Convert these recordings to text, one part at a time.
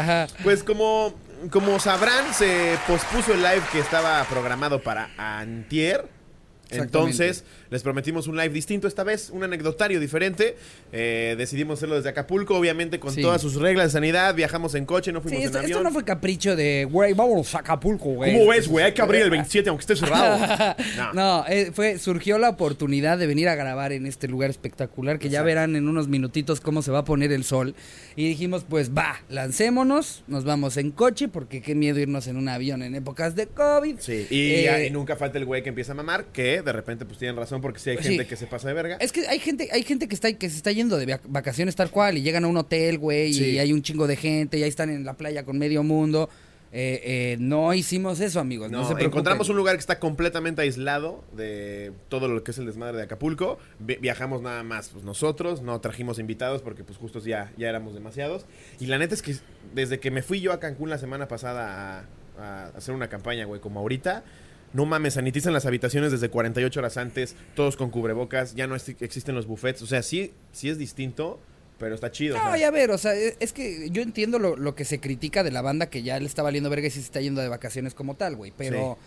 Ajá. Pues como, como sabrán, se pospuso el live que estaba programado para antier. Entonces, les prometimos un live distinto esta vez, un anecdotario diferente. Eh, decidimos hacerlo desde Acapulco, obviamente con Sí. todas sus reglas de sanidad. Viajamos en coche, no Sí, fuimos esto, en esto avión. no fue capricho de, güey, vámonos a Acapulco, güey. ¿Cómo ves, güey? Hay que abrir el 27 aunque esté cerrado. No. No, eh, fue, surgió la oportunidad de venir a grabar en este lugar espectacular que ya verán en unos minutitos cómo se va a poner el sol. Y dijimos, pues va, lancémonos, nos vamos en coche porque qué miedo irnos en un avión en épocas de COVID. Sí, y, Eh, y nunca falta el güey que empieza a mamar, que de repente pues tienen razón porque sí hay Sí. gente que se pasa de verga. Es que hay gente, hay gente que está, que se está yendo de vac- vacaciones tal cual y llegan a un hotel, güey, Sí. y hay un chingo de gente, y ahí están en la playa con medio mundo. Eh, eh, no hicimos eso, amigos. No, No, se preocupen. encontramos un lugar que está completamente aislado de todo lo que es el desmadre de Acapulco. Vi- viajamos nada más pues, nosotros, no trajimos invitados porque pues justos ya, ya éramos demasiados. Y la neta es que desde que me fui yo a Cancún la semana pasada a, a hacer una campaña, güey, como ahorita, no mames, sanitizan las habitaciones desde 48 horas antes, todos con cubrebocas, ya no es- existen los buffets. O sea, sí, sí es distinto, pero está chido. o No, sea. y a ver, o sea, e- es que yo entiendo lo, lo que se critica de la banda que ya le está valiendo verga y se está yendo de vacaciones como tal, güey. Pero,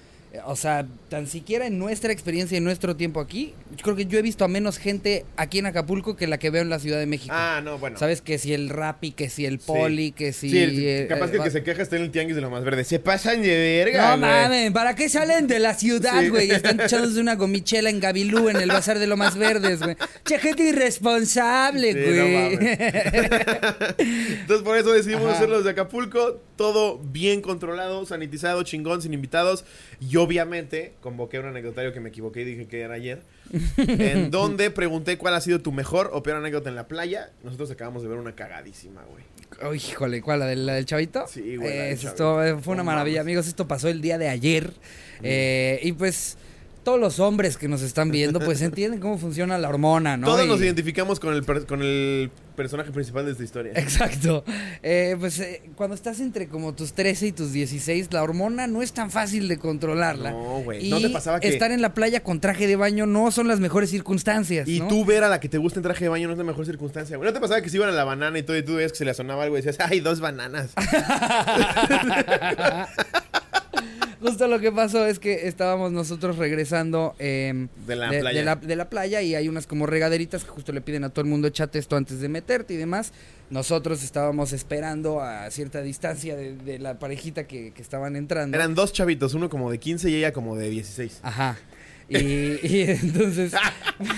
o sea, tan siquiera en nuestra experiencia y en nuestro tiempo aquí, yo creo que yo he visto a menos gente aquí en Acapulco que la que veo en la Ciudad de México. Ah, no, bueno. ¿Sabes? Que si el Rappi, que si el Sí. Poli, que si... Sí, el- eh, capaz que el que se queja está en el tianguis de lo más verde. Se pasan de verga, No mames, ¿para qué salen de la ciudad, Sí. güey? Están echándose una gomichela en Gabilú, en el bazar de lo más verdes, güey. Che, gente irresponsable, Sí, güey. no. Entonces por eso decidimos Ajá. hacerlo desde Acapulco, todo bien controlado, sanitizado, chingón, sin invitados. Y obviamente convoqué un anecdotario que me equivoqué y dije que era ayer. en donde pregunté cuál ha sido tu mejor o peor anécdota en la playa. Nosotros acabamos de ver una cagadísima, güey. Uy, híjole, ¿cuál? ¿La del, la del chavito? Sí, güey, Eh, esto chavito. eh, fue una maravilla, amigos. Esto pasó el día de ayer. Eh, y pues, todos los hombres que nos están viendo, pues entienden cómo funciona la hormona, ¿no? Todos Y- nos identificamos con el, per- con el personaje principal de esta historia. Exacto. Eh, pues eh, cuando estás entre como tus 13 y tus 16, la hormona no es tan fácil de controlarla. No, güey. ¿No te pasaba que- estar en la playa con traje de baño no son las mejores circunstancias. Y ¿no? tú ver a la que te gusta en traje de baño no es la mejor circunstancia, güey. ¿No te pasaba que se iban a la banana y todo y tú veías que se le sonaba algo y decías, ay, dos bananas? Justo lo que pasó es que estábamos nosotros regresando em, De la playa. de la, de la playa y hay unas como regaderitas que justo le piden a todo el mundo échate esto antes de meterte y demás. Nosotros estábamos esperando a cierta distancia de, de la parejita que, que estaban entrando. Eran dos chavitos, uno como de 15 y ella como de 16. Ajá. Y, y entonces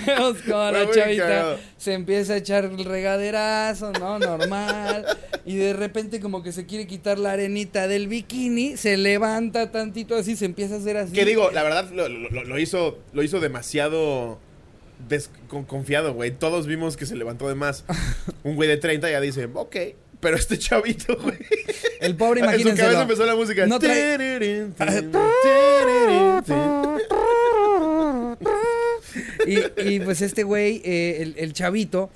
vemos como la chavita cagado. se empieza a echar el regaderazo, ¿no? Normal. Y de repente como que se quiere quitar la arenita del bikini, se levanta tantito así, se empieza a hacer así. Que digo, la verdad lo, lo- lo hizo, lo hizo demasiado con- confiado, güey. Todos vimos que se levantó de más. Un güey de 30 ya dice, ok. Pero este chavito, güey. El pobre, En su imagínense. cabeza empezó la música. No trae- Y, pues este güey, eh, el chavito,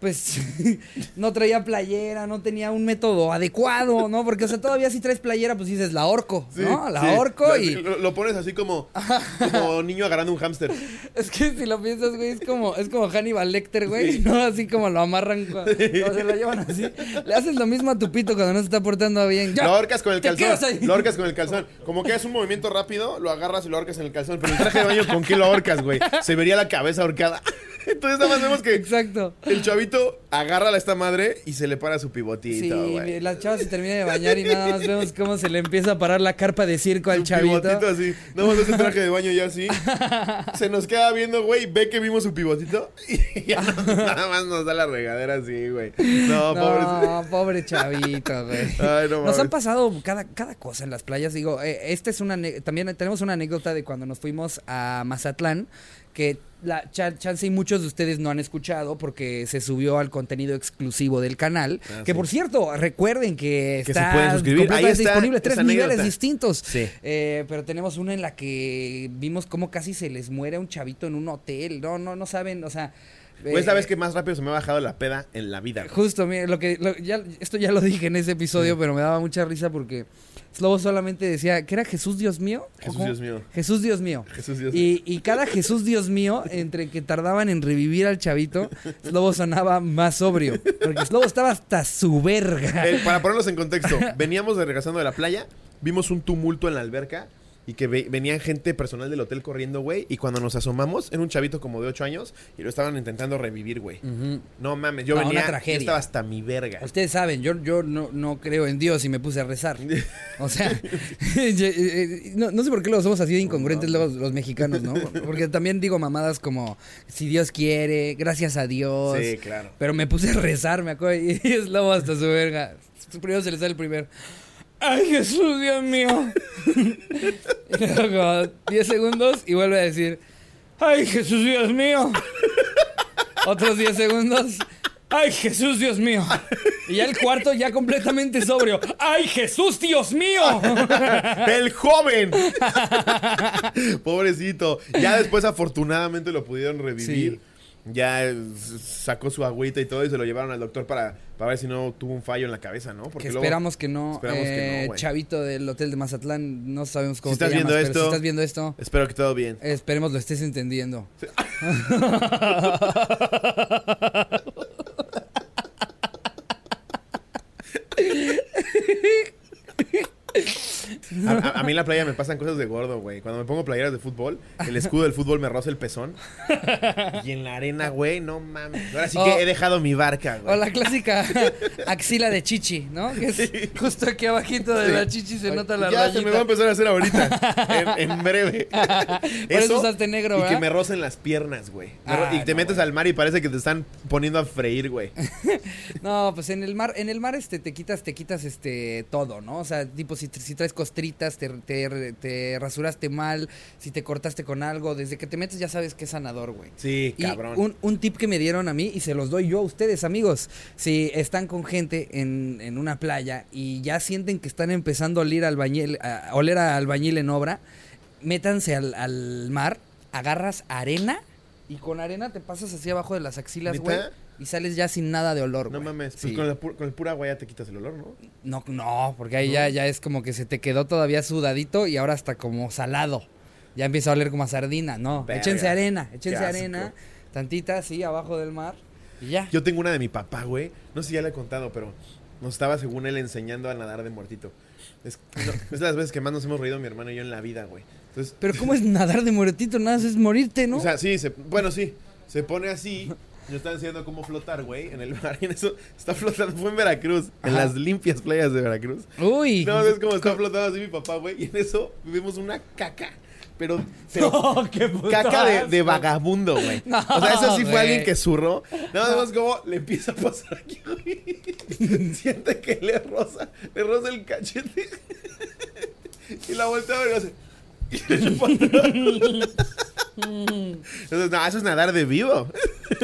pues no traía playera, no tenía un método adecuado, ¿no? Porque, o sea, todavía si traes playera, pues dices la ahorco, Sí, ¿no? La sí. Lo- y... Lo, lo pones así como, como niño agarrando un hámster. Es que si lo piensas, güey, es como, es como Hannibal Lecter, güey, ¿no? Así como lo amarran, o se lo llevan así. Le haces lo mismo a tu pito cuando no se está portando bien. ¡Ya! Lo ahorcas con el ¿Te quedas calzón. Lo ahorcas con el calzón. Como que es un movimiento rápido, lo agarras y lo ahorcas en el calzón. Pero el traje de baño, ¿con qué lo ahorcas, güey? Se vería la cabeza ahorcada. Entonces nada más vemos que Exacto. el chavito agarra a esta madre y se le para su pivotito, Sí, güey. la chava se termina de bañar y nada más vemos cómo se le empieza a parar la carpa de circo al Su chavito. pivotito así. Nada más ese traje de baño ya así. Se nos queda viendo, güey. Ve que vimos su pivotito. Y ya nada más nos da la regadera así, güey. No, pobre. No, pobre chavito, güey. Ay, no Nos mames. han pasado cada, cada cosa en las playas. Digo, eh, esta es una. ane- También tenemos una anécdota de cuando nos fuimos a Mazatlán. Que la cha- chance y muchos de ustedes no han escuchado porque se subió al contenido exclusivo del canal. Ah, que sí. por cierto, recuerden que, Que se está pueden suscribir. Ahí completamente está disponible. Tres anécdota. niveles distintos. Sí. Eh, pero tenemos una en la que vimos cómo casi se les muere un chavito en un hotel. No, no, no saben, o sea. Güey, es la Eh, vez que más rápido se me ha bajado la peda en la vida. Justo, mira, lo que, lo- ya, esto ya lo dije en ese episodio, pero me daba mucha risa porque Slobo solamente decía que era Jesús Dios mío. ¿O Jesús? Dios mío. Jesús Dios mío. Jesús Dios mío. Y, y cada Jesús Dios mío, entre que tardaban en revivir al chavito, Slobo sonaba más sobrio. Porque Slobo estaba hasta su verga. Eh, para ponerlos en contexto, veníamos de regresando de la playa, vimos un tumulto en la alberca y que ve- venían gente personal del hotel corriendo, güey. Y cuando nos asomamos, era un chavito como de 8 años y lo estaban intentando revivir, güey. No mames, yo No, venía. una tragedia. yo estaba hasta mi verga. Ustedes saben, yo, yo no, no creo en Dios y me puse a rezar. O sea, eh, eh, no, no sé por qué luego somos así de incongruentes los, los mexicanos, ¿no? Porque también digo mamadas como, si Dios quiere, gracias a Dios. Sí, claro. Pero me puse a rezar, me acuerdo, y es lobo hasta su verga. Primero se le sale el primer. ¡Ay, Jesús, Dios mío! y luego como 10 segundos y vuelve a decir, ¡Ay, Jesús, Dios mío! Otros 10 segundos. ¡Ay, Jesús, Dios mío! Y ya el cuarto ya completamente sobrio. ¡Ay, Jesús, Dios mío! ¡El joven! Pobrecito. Ya después, afortunadamente, lo pudieron revivir. Sí. Ya eh, sacó su agüita y todo y se lo llevaron al doctor para, para ver si no tuvo un fallo en la cabeza, ¿no? que luego- esperamos que no. esperamos que no, eh. Chavito del hotel de Mazatlán, no sabemos cómo Si te estás llamas, viendo esto- si estás viendo esto, Espero que todo bien. esperemos lo estés entendiendo. A, a- a mí en la playa me pasan cosas de gordo, güey. Cuando me pongo playeras de fútbol, el escudo del fútbol me roza el pezón. Y en la arena, güey, no mames. Ahora sí Oh. que he dejado mi barca, O güey. la clásica axila de chichi, ¿no? Que es justo aquí abajito de la chichi se nota la ya rayita. se me va a empezar a hacer ahorita. en, en breve. Por eso usaste negro, Y ¿verdad? que me rocen las piernas, güey. Ah, y te no, metes al mar y parece que te están poniendo a freír, güey. No, pues en el mar, en el mar este te quitas, te quitas este todo, ¿no? O sea, tipo si, si traes te, te, te rasuraste mal, si te cortaste con algo, desde que te metes ya sabes que es sanador, güey. Sí, Y cabrón. un, un tip que me dieron a mí y se los doy yo a ustedes, amigos. Si están con gente en, en una playa y ya sienten que están empezando a oler albañil, a oler a albañil en obra, métanse al, al mar, agarras arena y con arena te pasas así abajo de las axilas, güey. Y sales ya sin nada de olor, No güey. mames. Pues Sí. con, la pu- con el pura agua ya te quitas el olor, ¿no? No, no, porque ahí ya, ya es como que se te quedó todavía sudadito y ahora hasta como salado. Ya empieza a oler como a sardina. No, Verga. échense arena, échense asco. arena, tantita así abajo del mar y ya. Yo tengo una de mi papá, güey. No sé si ya le he contado, pero nos estaba, según él, enseñando a nadar de muertito. Es, no, es de las veces que más nos hemos reído mi hermano y yo en la vida, güey. Entonces, Pero ¿cómo es nadar de muertito? Nada, más es morirte, ¿no? o sea, sí, se- bueno, sí. Se pone así. Yo estaba enseñando cómo flotar, güey, en el mar. Y en eso está flotando. Fue en Veracruz, en las limpias playas de Veracruz. Uy. No, es como está flotando así mi papá, güey. Y en eso vimos una caca. Pero, pero No, qué puto caca de, vagabundo, güey. No, o sea, eso sí fue alguien que zurró. Nada más como le empieza a pasar aquí, güey. Siente que le roza, le roza el cachete. y la voltea a ver y hace. Entonces, no, eso es nadar de vivo.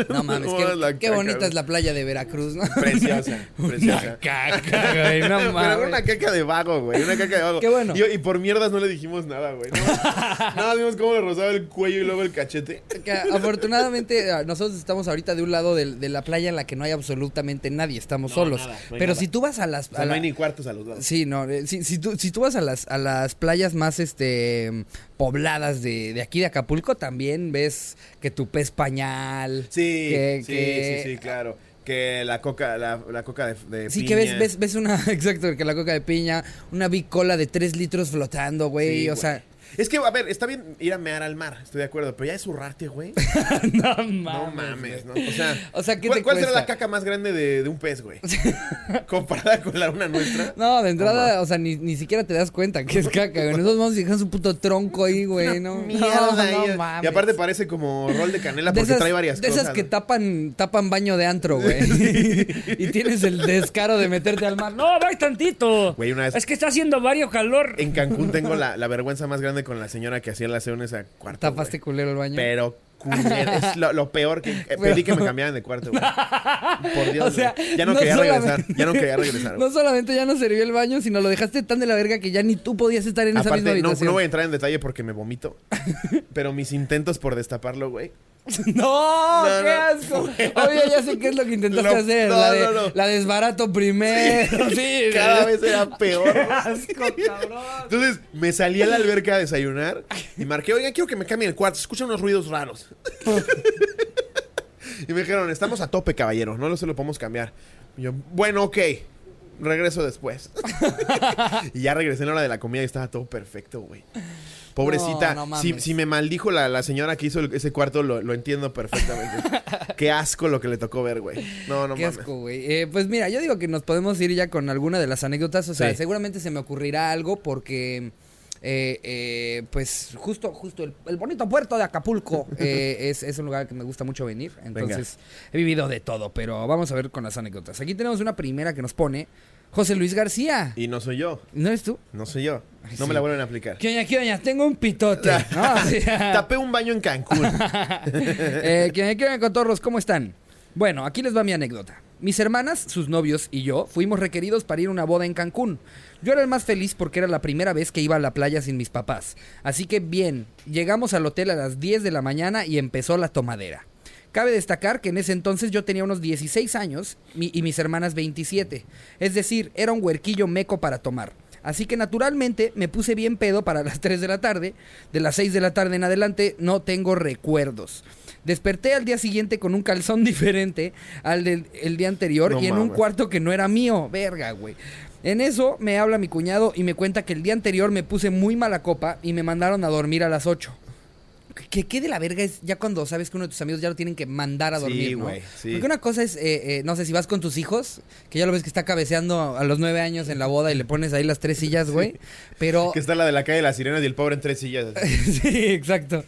No mames, qué, bonita es la playa de Veracruz, ¿no? Preciosa, preciosa. Una caca, güey, no Pero era mames. una caca de vago, güey. Una caca de vago. Qué bueno. Y, y por mierdas no le dijimos nada, güey. Nada, vimos cómo le rozaba el cuello y luego el cachete. Que afortunadamente ah, nosotros estamos ahorita de un lado de, la playa en la que no hay absolutamente nadie, estamos No, solos. nada, no hay Pero nada. si tú vas a las... O sea, a no hay ni cuartos a los lados. Sí, no, eh, si, si tú, si tú vas a las, a las playas más este pobladas de, de aquí de Acapulco, también ves que tu pez pañal. Sí, que- sí, que- sí, sí, claro. Que la coca, la, la coca de, de Sí, piña. que ves, ves, ves una, exacto, que la coca de piña, una big cola de tres litros flotando, güey, Sí, o sea, Es que, a ver, está bien ir a mear al mar, estoy de acuerdo, pero ya es zurrarte, güey. no mames. No mames, ¿no? O sea, O sea, ¿qué ¿cuál, te cuál será la caca más grande de, de un pez, güey? Comparada con la una nuestra. No, de entrada, o sea, ni, ni siquiera te das cuenta que es caca, güey. Nosotros vamos a dejar su puto tronco ahí, güey, ¿no? Mierda, no, y- no mames. y aparte parece como rol de canela de porque esas, trae varias de cosas. esas que tapan, tapan baño de antro, güey. y tienes el descaro de meterte al mar. No, vai tantito. Güey, una vez Es que está haciendo vario calor. en Cancún tengo la, la vergüenza más grande con la señora que hacía aseo en esa cuarto. Tapaste culero el baño. Pero culera, es lo, lo peor que eh, Pero- pedí que me cambiaran de cuarto, güey. Por Dios, O sea, güey. ya no, no quería regresar, ya no quería regresar. No solamente ya no sirvió el baño, sino lo dejaste tan de la verga que ya ni tú podías estar en esa misma Aparte, no, habitación. no voy a entrar en detalle porque me vomito. pero mis intentos por destaparlo, güey. No, No, qué no. asco. Oye, ya sé qué es lo que intentaste No, hacer. no, la, de, no, no. la desbarato primero. Sí, Cada vez era peor. Qué asco, cabrón. Entonces me salí a la alberca a desayunar y marqué, oigan, quiero que me cambien el cuarto, se escuchan unos ruidos raros. y me dijeron, estamos a tope, caballero, no lo se lo podemos cambiar. Y yo, bueno, ok, regreso después. y ya regresé en la hora de la comida y estaba todo perfecto, güey. Pobrecita, No, no si, mames. si me maldijo la, la señora que hizo el- ese cuarto, lo, lo entiendo perfectamente. Qué asco lo que le tocó ver, güey. No, no Qué mames. asco, güey. Eh, pues mira, yo digo que nos podemos ir ya con alguna de las anécdotas. O sea, Sí. seguramente se me ocurrirá algo porque. eh, eh, pues justo, justo el, el bonito puerto de Acapulco eh, es, es un lugar que me gusta mucho venir. Entonces, he vivido de todo, pero vamos a ver con las anécdotas. Aquí tenemos una primera que nos pone José Luis García. Y no soy yo, ¿No eres tú? no soy yo. Ay, No sí. me la vuelven a aplicar. ¿Qué oña, qué oña? Tengo un pitote. ¿no? Sí. Tapé un baño en Cancún. eh, ¿Qué oña, qué oña, cotorros? ¿Cómo están? Bueno, aquí les va mi anécdota. Mis hermanas, sus novios y yo fuimos requeridos para ir a una boda en Cancún. Yo era el más feliz porque era la primera vez que iba a la playa sin mis papás. Así que bien, llegamos al hotel a las 10 de la mañana y empezó la tomadera. Cabe destacar que en ese entonces yo tenía unos 16 años mi- y mis hermanas 27. Es decir, era un huerquillo meco para tomar. Así que naturalmente me puse bien pedo para las 3 de la tarde. De las 6 de la tarde en adelante no tengo recuerdos. Desperté al día siguiente con un calzón diferente al del el día anterior No y en un cuarto que no era mío. Verga, güey. En eso me habla mi cuñado y me cuenta que el día anterior me puse muy mala copa y me mandaron a dormir a las 8. Que qué de la verga es ya cuando sabes que uno de tus amigos ya lo tienen que mandar a Sí, dormir, ¿no? güey, sí. Porque una cosa es, eh, eh, no sé, si vas con tus hijos, que ya lo ves que está cabeceando a los nueve años en la boda y le pones ahí las tres sillas, güey. Pero... Que está la de la calle de las sirenas y el pobre en tres sillas. sí, exacto.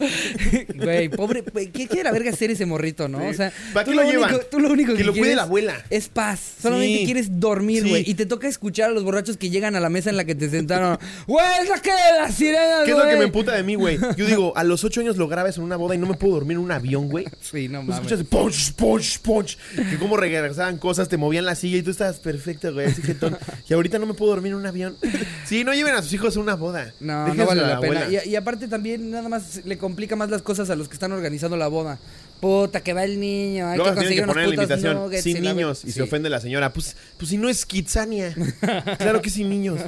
Güey, pobre, güey, ¿qué quiere la verga hacer ese morrito, no? O sea, ¿Para tú qué lo único- llevan? tú lo único que, Que lo cuide la abuela. Es paz. Solamente quieres dormir, güey. Y te toca escuchar a los borrachos que llegan a la mesa en la que te sentaron. ¡Güey, es la que las sirenas, ¿Qué es lo que me emputa de mí, güey? Yo digo, a los ocho años lo grabas en una boda y no me puedo dormir en un avión, güey. Sí, no mames. escuchas punch, punch, punch. Que como regresaban cosas, te movían la silla y tú estabas perfecto, güey. Así jetón. Y ahorita no me puedo dormir en un avión. Sí, no lleven a sus hijos a una boda. No, no vale la pena. Y, y aparte también nada más le complica más las cosas a los que están organizando la boda. Puta, que va el niño, hay Luego que conseguir que unos poner la putos invitación nuggets sin la niños y Sí. se ofende la señora. Pues, pues si no es Kitsania. claro que sin niños.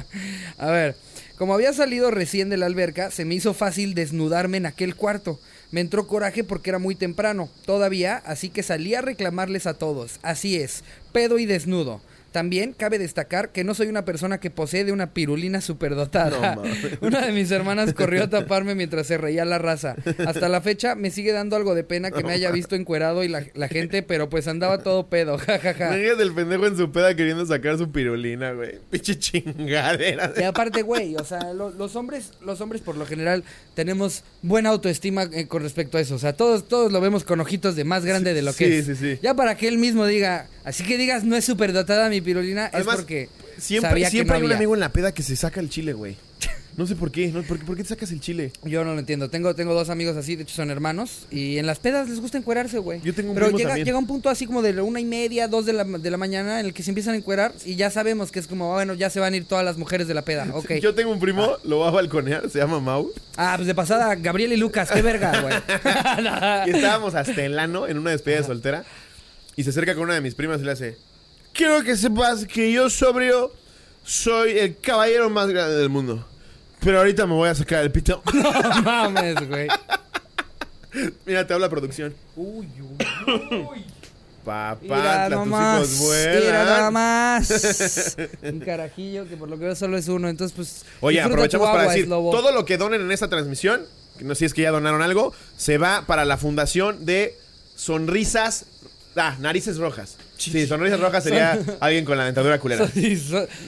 A ver, como había salido recién de la alberca, se me hizo fácil desnudarme en aquel cuarto. Me entró coraje porque era muy temprano, todavía, así que salí a reclamarles a todos. Así es, pedo y desnudo. También cabe destacar que no soy una persona que posee de una pirulina superdotada. No, una de mis hermanas corrió a taparme mientras se reía la raza. Hasta la fecha me sigue dando algo de pena que me haya visto encuerado y la, la gente, pero pues andaba todo pedo, jajaja. Imagínate el pendejo en su peda queriendo sacar su pirulina, güey. Pinche chingadera. Y aparte, güey, o sea, lo- los hombres, los hombres por lo general tenemos buena autoestima eh, con respecto a eso. O sea, todos, todos lo vemos con ojitos de más grande de lo que Sí, es. sí, sí. Ya para que él mismo diga, así que digas, no es superdotada mi pirulina, Además, es porque Siempre, sabía siempre que no hay un había. amigo en la peda que se saca el chile, güey. No sé por qué. ¿no? ¿Por, qué- por qué te sacas el chile? Yo no lo entiendo. Tengo, tengo dos amigos así, de hecho son hermanos. Y en las pedas les gusta encuerarse, güey. Yo tengo un Pero primo llega, también. llega un punto así como de la una y media, dos de la, de la mañana, en el que se empiezan a encuerar. Y ya sabemos que es como, bueno, ya se van a ir todas las mujeres de la peda. Ok. Yo tengo un primo, lo va a balconear, se llama Mau. Ah, pues de pasada, Gabriel y Lucas, qué verga, güey. Y estábamos hasta el ano en una despedida de soltera. Y se acerca con una de mis primas y le hace: Quiero que sepas que yo, sobrio, soy el caballero más grande del mundo. Pero ahorita me voy a sacar el pito. No mames, güey. Mira, te habla producción. Uy, uy, uy. Papá, Mira tus nomás. hijos vuelan. Mira nada más. Un carajillo que por lo que veo solo es uno. Entonces, pues. Oye, aprovechamos para agua, decir, todo lo que donen en esta transmisión, que no sé si es que ya donaron algo, se va para la fundación de Sonrisas, ah, Narices Rojas. Sí, Sonrisas Rojas sería alguien con la dentadura culera. Sí,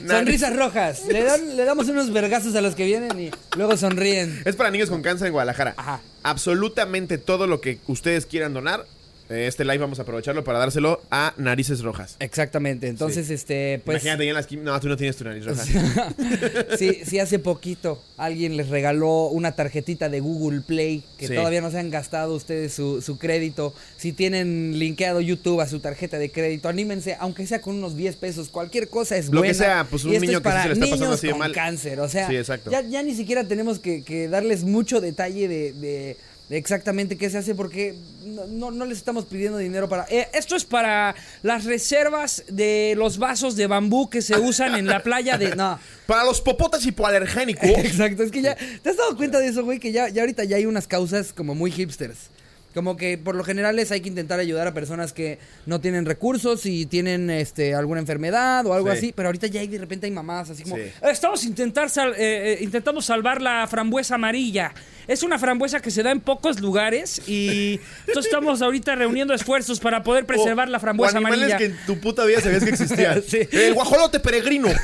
sonrisas rojas. Le, dan- le damos unos vergazos a los que vienen y luego sonríen. Es para niños con cáncer en Guadalajara. Ajá. Absolutamente todo lo que ustedes quieran donar, este live vamos a aprovecharlo para dárselo a Narices Rojas. Exactamente. Entonces, este, pues. Imagínate ya en la esquina. No, tú no tienes tu nariz roja. sí, sí, hace poquito alguien les regaló una tarjetita de Google Play que Sí. todavía no se han gastado ustedes su, su crédito. Si tienen linkeado YouTube a su tarjeta de crédito, anímense, aunque sea con unos 10 pesos, cualquier cosa es Lo que buena. sea, pues, un niño es que sí se le está pasando así de mal. cáncer. O sea, Sí, exacto. Ya, ya ni siquiera tenemos que, que darles mucho detalle de, de- exactamente qué se hace porque no, no, no les estamos pidiendo dinero para... Eh, esto es para las reservas de los vasos de bambú que se usan en la playa de... No. Para los popotas hipoalergénicos. Exacto, es que ya... ¿Te has dado cuenta de eso, güey? Que ya, ya ahorita ya hay unas causas como muy hipsters. Como que por lo general es hay que intentar ayudar a personas que no tienen recursos y tienen este alguna enfermedad o algo Sí. así, pero ahorita ya hay, de repente hay mamás así como... Sí. Estamos intentar sal- eh, eh, intentando salvar la frambuesa amarilla. Es una frambuesa que se da en pocos lugares y entonces estamos ahorita reuniendo esfuerzos para poder preservar la frambuesa o animales amarilla. que en tu puta vida sabías que existían. Sí. El guajolote peregrino.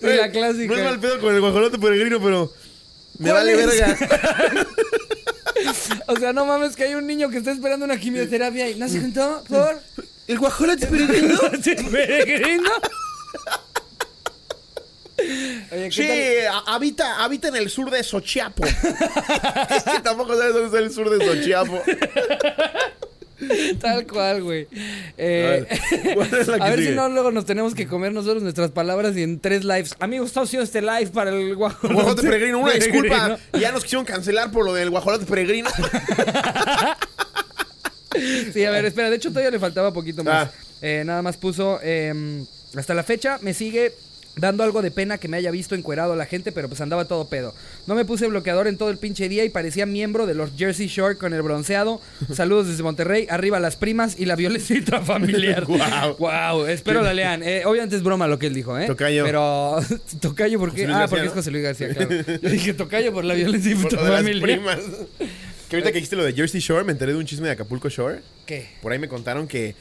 Sí, la clásica. No es mal pedo con el guajolote peregrino, pero. Me ¿Cuál vale es? verga. O sea, no mames que hay un niño que está esperando una quimioterapia y no se juntó por... El guajolote peregrino. Peregrino. Oye, ¿qué Sí, habita, habita en el sur de Xochiapo. es que tampoco sabes dónde está el sur de Xochiapo. tal? Cual, güey. Eh, ¿Cuál es la que a ver si sigue? no luego nos tenemos que comer nosotros nuestras palabras y en tres lives. Amigos, está haciendo este live para el guajolote. Guajolote peregrino, una peregrino. disculpa. Ya nos quisieron cancelar por lo del guajolote peregrino. Sí, a ver, espera, de hecho todavía le faltaba poquito más. Ah. Eh, nada más puso, eh, hasta la fecha me sigue dando algo de pena que me haya visto encuerado la gente, pero pues andaba todo pedo. No me puse bloqueador en todo el pinche día y parecía miembro de los Jersey Shore con el bronceado. Saludos desde Monterrey, arriba las primas y la violencia intrafamiliar. Guau. Wow, espero la lean. Eh, obviamente es broma lo que él dijo, ¿eh? Tocayo. Pero, Tocayo, ¿por qué? José Luis Ah, porque ¿no? es José Luis García, claro. Yo dije Tocayo por la violencia Por las intrafamiliar. primas. Que ahorita que dijiste lo de Jersey Shore, me enteré de un chisme de Acapulco Shore. ¿Qué? Por ahí me contaron que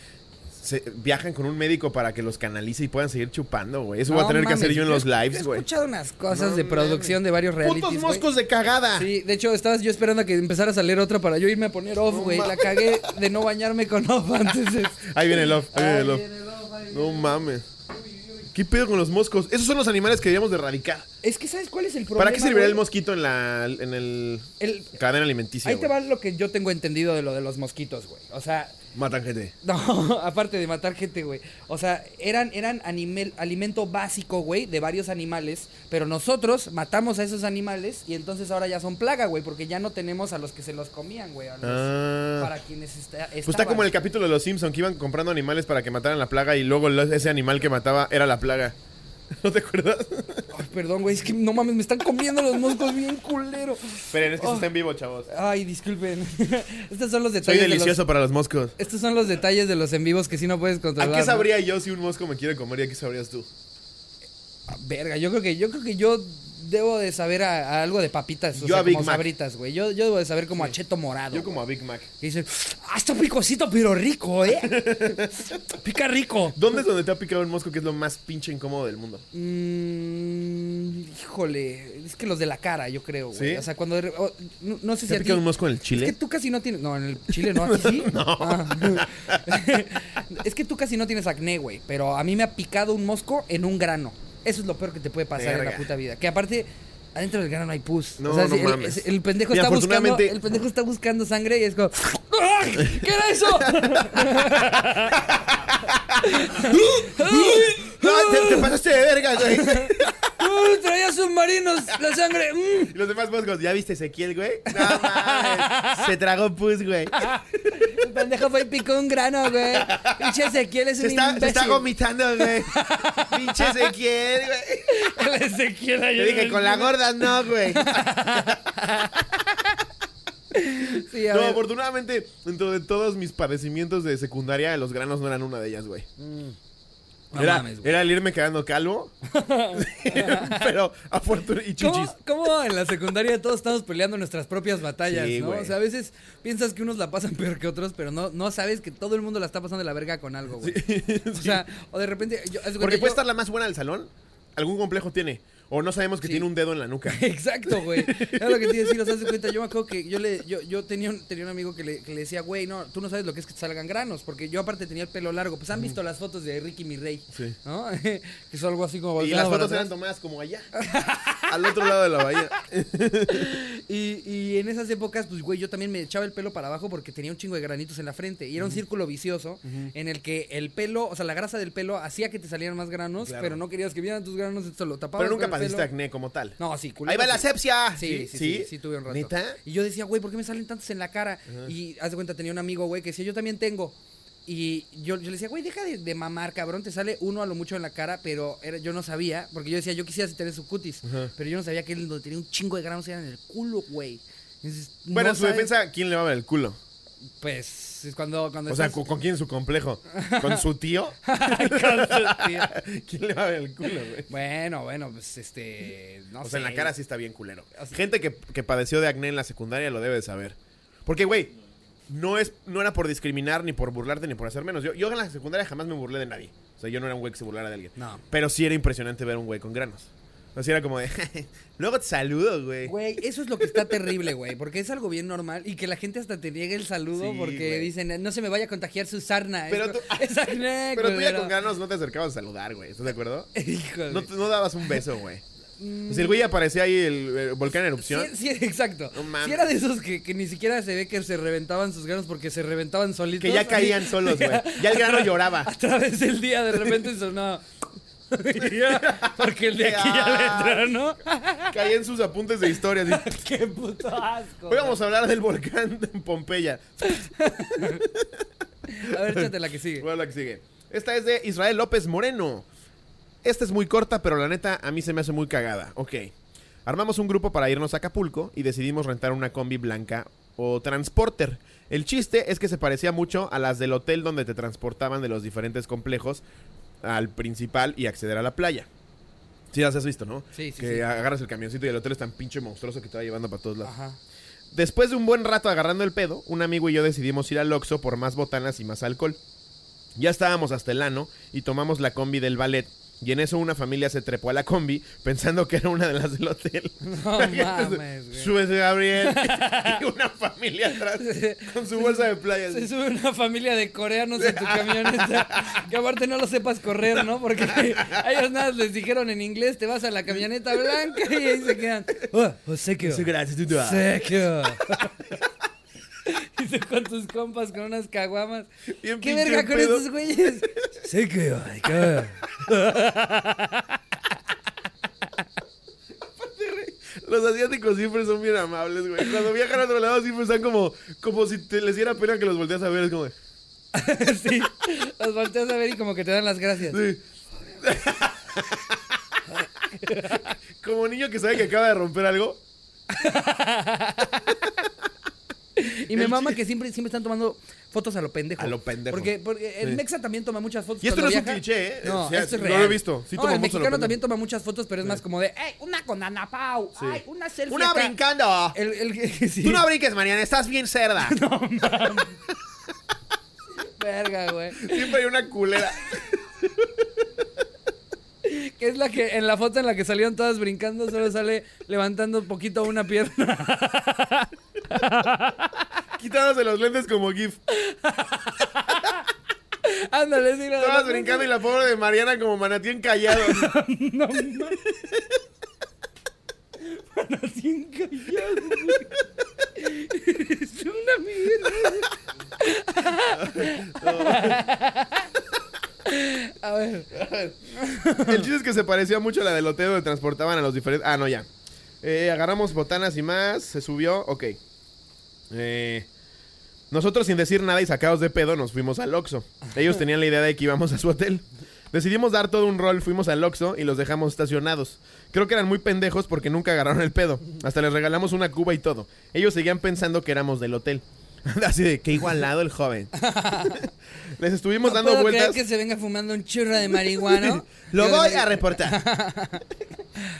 se viajan con un médico para que los canalice y puedan seguir chupando, güey. Eso voy a No tener que hacer yo en los he- lives, He güey. escuchado unas cosas No de producción de varios realities, ¡Putos moscos de cagada! Sí, de hecho, estabas yo esperando a que empezara a salir otra para yo irme a poner off, güey. La cagué de no bañarme con off antes de... Ahí viene el off, ahí viene el off. viene el off, ahí No mames. ¿Qué pedo con los moscos? Esos son los animales que deberíamos de erradicar. Es que, ¿sabes cuál es el problema? ¿Para qué serviría güey? el mosquito en la en el El- cadena alimenticia? Ahí te va lo que yo tengo entendido de lo de los mosquitos, güey. O sea, Matan gente. no, aparte de matar gente, güey. O sea, eran, eran animal- alimento básico, güey, de varios animales. Pero nosotros matamos a esos animales y entonces ahora ya son plaga, güey. Porque ya no tenemos a los que se los comían, güey. Ah. Para quienes está, Pues está como en el capítulo de los Simpson que iban comprando animales para que mataran la plaga y luego ese animal que mataba era la plaga. ¿No te acuerdas? Ay, perdón, güey, es que no mames, me están comiendo los moscos bien culero. Esperen, es que eso está en vivo, chavos. Ay, disculpen. Estos son los Soy detalles. de los- delicioso para los moscos. Estos son los detalles de los en vivos que sí no puedes ¿A controlar. qué ¿no? sabría yo si un mosco me quiere comer y a qué sabrías tú? Ah, Verga, yo creo que yo creo que yo debo de saber a, a algo de papitas, o Yo sea, a Big como Mac. sabritas, güey. Yo, yo debo de saber como a cheto morado. Yo como a Big Mac. Que dicen, ah, está picosito, pero rico, ¿eh? Pica rico. ¿Dónde es donde te ha picado un mosco que es lo más pinche incómodo del mundo? Mm, híjole, es que los de la cara, yo creo, güey. ¿Sí? O sea, cuando... no, no sé si ¿Te ha picado un mosco en el chile? Es que tú casi no tienes. No, en el Chile no, aquí sí. Ah. es que tú casi no tienes acné, güey. Pero a mí me ha picado un mosco en un grano. Eso es lo peor que te puede pasar en la puta vida. Que aparte, adentro del grano no hay pus. No, o sea, no si el- mames. es- El, pendejo Y está buscando. afortunadamente- El pendejo está buscando sangre y es como. ¡Ay! ¿Qué era eso? ¡Ah, te, te pasaste de verga, güey! ¡Uy, traía submarinos! ¡La sangre! mm. Y los demás moscos, ¿ya viste Ezequiel, güey? No mames. Se tragó pus, güey. El pendejo fue y picó un grano, güey. Pinche Ezequiel es Se un está, se imbécil. está vomitando, güey. Pinche Ezequiel, güey. El Ezequiel Te ayer dije, en con la gorda no, güey. Sí, No, ver. afortunadamente, dentro de todos mis padecimientos de secundaria, los granos no eran una de ellas, güey. No era, mames, güey. era el irme quedando calvo. pero afortunadamente. Y ¿Cómo, chichis. cómo en la secundaria todos estamos peleando nuestras propias batallas, Sí, no? güey. O sea, a veces piensas que unos la pasan peor que otros, pero no, no sabes que todo el mundo la está pasando de la verga con algo, güey. O sea, o de repente... Yo, Porque yo- puede estar la más buena del salón. Algún complejo tiene. O no sabemos que Sí. tiene un dedo en la nuca. Exacto, güey. Es lo que te iba a decir, o sea, haz de cuenta, yo me acuerdo que yo le, yo, yo tenía un, tenía un amigo que le, que le decía, güey, no, tú no sabes lo que es que te salgan granos, porque yo aparte tenía el pelo largo. Pues han visto las fotos de Ricky mi rey, Sí. ¿no? que es algo así como Y las fotos atrás. eran tomadas como allá. al otro lado de la bahía. Y, y en esas épocas, pues, güey, yo también me echaba el pelo para abajo porque tenía un chingo de granitos en la frente. Y era un círculo vicioso en el que el pelo, o sea, la grasa del pelo hacía que te salieran más granos, Claro. pero no querías que vieran tus granos, esto lo tapabas. Pero nunca padeciste acné como tal. No, sí, culero, Ahí va la asepsia. Sí, sí, sí, sí, tuve un rato. ¿Neta? Y yo decía, güey, ¿por qué me salen tantos en la cara? Y haz de cuenta, tenía un amigo, güey, que decía, yo también tengo. Y yo, yo le decía, güey, deja de, de mamar, cabrón, te sale uno a lo mucho en la cara, pero era- yo no sabía, porque yo decía, yo quisiera si tener su cutis, pero yo no sabía que él donde tenía un chingo de granos era en el culo, güey. Entonces, Bueno, no en su sabes- defensa, ¿quién le va a ver el culo? Pues, es cuando, cuando O sea, estás- ¿con, quién su complejo? ¿Con su tío? Con su tío. ¿Quién le va a ver el culo, güey? Bueno, bueno, pues, este, no o sé. sea, en la cara sí está bien culero. O sea- Gente que, que padeció de acné en la secundaria lo debe de saber. Porque, güey, no, es, no era por discriminar, ni por burlarte, ni por hacer menos. Yo, yo en la secundaria jamás me burlé de nadie. O sea, yo no era un güey que se burlara de alguien. No. Pero sí era impresionante ver un güey con granos. O sea, era como de... Luego te saludo, güey. Güey, eso es lo que está terrible, güey, porque es algo bien normal y que la gente hasta te niegue el saludo Sí, porque güey. dicen, no se me vaya a contagiar su sarna. Pero es, tú- es acné, Pero tú ya con granos no te acercabas a saludar, güey. ¿Estás de acuerdo? Híjole. No, no dabas un beso, güey. Si el güey aparecía ahí el, el volcán en erupción. Sí, sí, exacto. No mames. Si era de esos que, que ni siquiera se ve que se reventaban sus granos porque se reventaban solitos. Que ya caían solos, güey. Ya el grano lloraba. A través del día de repente sonaba. Ya, porque el de aquí ya le entró, ¿no? Caía en sus apuntes de historia. así. Qué puto asco. Hoy vamos a hablar del volcán de Pompeya. A ver, échate la que sigue. Bueno, la que sigue. Esta es de Israel López Moreno. Esta es muy corta, pero la neta a mí se me hace muy cagada. Ok. Armamos un grupo para irnos a Acapulco y decidimos rentar una combi blanca o transporter. El chiste es que se parecía mucho a las del hotel donde te transportaban de los diferentes complejos al principal y acceder a la playa. Sí, las has visto, ¿no? Sí, sí, Que sí. agarras el camioncito y el hotel es tan pinche monstruoso que te va llevando para todos lados. Ajá. Después de un buen rato agarrando el pedo, un amigo y yo decidimos ir al Oxxo por más botanas y más alcohol. Ya estábamos hasta el ano y tomamos la combi del ballet. Y en eso una familia se trepó a la combi pensando que era una de las del hotel. No mames, güey. Súbese, Gabriel. y una familia atrás con su bolsa de playa. Se sube una familia de coreanos a tu camioneta. Que aparte no lo sepas correr, ¿no? Porque a ellos nada les dijeron en inglés, te vas a la camioneta blanca y ahí se quedan. Oh, sekio. Gracias. Sekio. Tú con tus compas con unas caguamas. Bien ¿Qué verga con pedo. estos güeyes? Sekio, acá. Los asiáticos siempre son bien amables, güey. Cuando viajan a otro lado siempre están como, como si te les diera pena que los volteas a ver. Es como Sí. Los volteas a ver y como que te dan las gracias. Sí. Como niño que sabe que acaba de romper algo. Y me mama que siempre, siempre están tomando fotos a lo pendejo. A lo pendejo. Porque, porque el Sí. Mexa también toma muchas fotos. Y esto no es un cliché, ¿eh? No, sea, esto es no real. lo he visto. Sí No, el mexicano también toma muchas fotos, pero es más como de, ¡Ey, una con Ana Pau! Sí. ¡Ay, una selfie! ¡Una acá". brincando! El, el, sí. Tú no brinques, Mariana, estás bien cerda. Verga, güey. Siempre hay una culera. Que es la que en la foto en la que salieron todas brincando solo sale levantando un poquito una pierna. Quitándose los lentes como GIF. Ándale, sí, la- Todas brincando y la pobre de Mariana como manatí encallado. No mames. Así encallado, güey. Es una mierda. A ver. El chiste es que se parecía mucho a la del hotel donde transportaban a los diferentes. Ah, no, ya. Eh, agarramos botanas y más. Se subió. Ok. Eh, nosotros, sin decir nada y sacados de pedo, nos fuimos al Oxxo. Ellos tenían la idea de que íbamos a su hotel. Decidimos dar todo un rol, fuimos al Oxxo y los dejamos estacionados. Creo que eran muy pendejos porque nunca agarraron el pedo. Hasta les regalamos una cuba y todo. Ellos seguían pensando que éramos del hotel. Así de que igualado el joven. les estuvimos No dando puedo vueltas. creer que se venga fumando un churro de marihuana. Lo voy a reportar.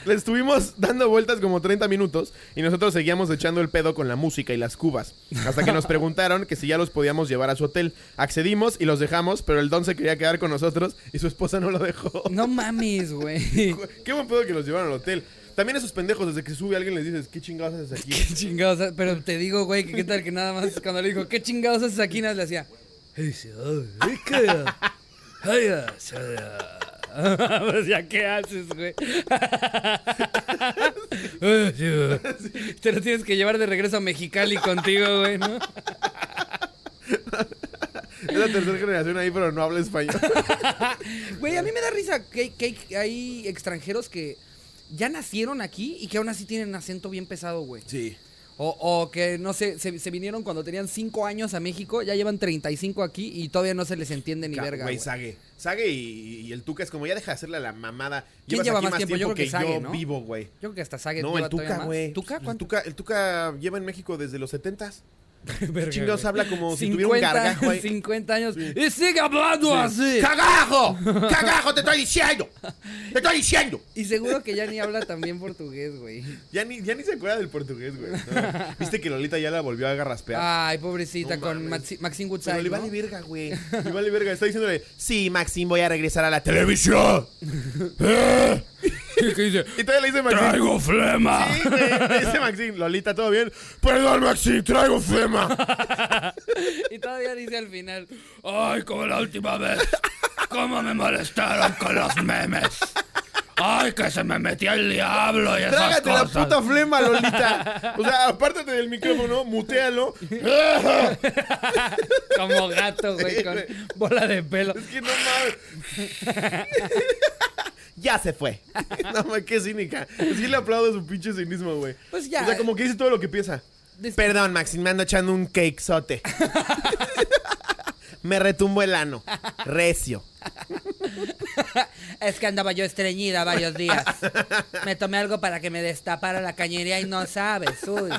Le estuvimos dando vueltas como 30 minutos y nosotros seguíamos echando el pedo con la música y las cubas. Hasta que nos preguntaron que si ya los podíamos llevar a su hotel. Accedimos y los dejamos, pero el don se quería quedar con nosotros y su esposa no lo dejó. No mames, güey. Qué buen pedo que los llevaron al hotel. También esos pendejos, desde que sube alguien les dices, ¿qué chingados haces aquí? Qué chingados. Pero te digo, güey, que qué tal que nada más cuando le dijo, ¿qué chingados haces aquí? Nada, le hacía. "Ay, dice, "Ay, ¿qué? Ay, sí, ah". Pues ¿qué haces, güey? Sí. Te lo tienes que llevar de regreso a Mexicali contigo, güey, ¿no? Es la tercera generación ahí, pero no habla español. Güey, a mí me da risa que, hay extranjeros que ya nacieron aquí y que aún así tienen acento bien pesado, güey. Sí. O, o que, no sé, se, se vinieron cuando tenían 5 años a México, ya llevan 35 aquí y todavía no se les entiende ni verga, Güey. Sague. Sague y, y el Tuca es como ya deja de hacerle a la mamada. ¿Quién lleva aquí más tiempo? Yo creo que Sague, yo ¿no? vivo, güey. Yo creo que hasta Saget No, el Tuca, güey. ¿Tuca? El. Tuca, el Tuca lleva en México desde los 70s. Chingados habla como si tuviera un gargajo ahí. 50 años. Y sigue hablando así. ¡Cagajo! ¡Cagajo! ¡Te estoy diciendo! ¡Te estoy diciendo! Y seguro que ya ni habla también portugués, güey. Ya ni, ya ni se acuerda del portugués, güey. No. Viste que Lolita ya la volvió a garraspear. Ay, pobrecita, No con. Maxi- Pero Woodside. le ¿no? vale verga, güey. Le vale verga. Está diciéndole, sí, Maxim, voy a regresar a la televisión. ¿Qué dice? Y todavía le dice Maxim. Traigo flema. Sí, güey. Le dice Maxim, Lolita, ¿todo bien? Perdón, Maxim, traigo flema. Y todavía dice al final. Ay, como la última vez. ¿Cómo me molestaron con los memes? Ay, que se me metía el diablo y esas Trágate la puta flema, Lolita. O sea, apártate del micrófono, mutealo. Como gato, güey, con bola de pelo. Es que no mames. ya se fue. No mames, qué cínica. Sí le aplaudo su pinche cinismo, güey. Pues ya. O sea, como que dice todo lo que piensa. Perdón, Maxim, me ando echando un cakesote. me retumbo el ano. Recio. Es que andaba yo estreñida varios días. Me tomé algo para que me destapara la cañería y no sabes, uy.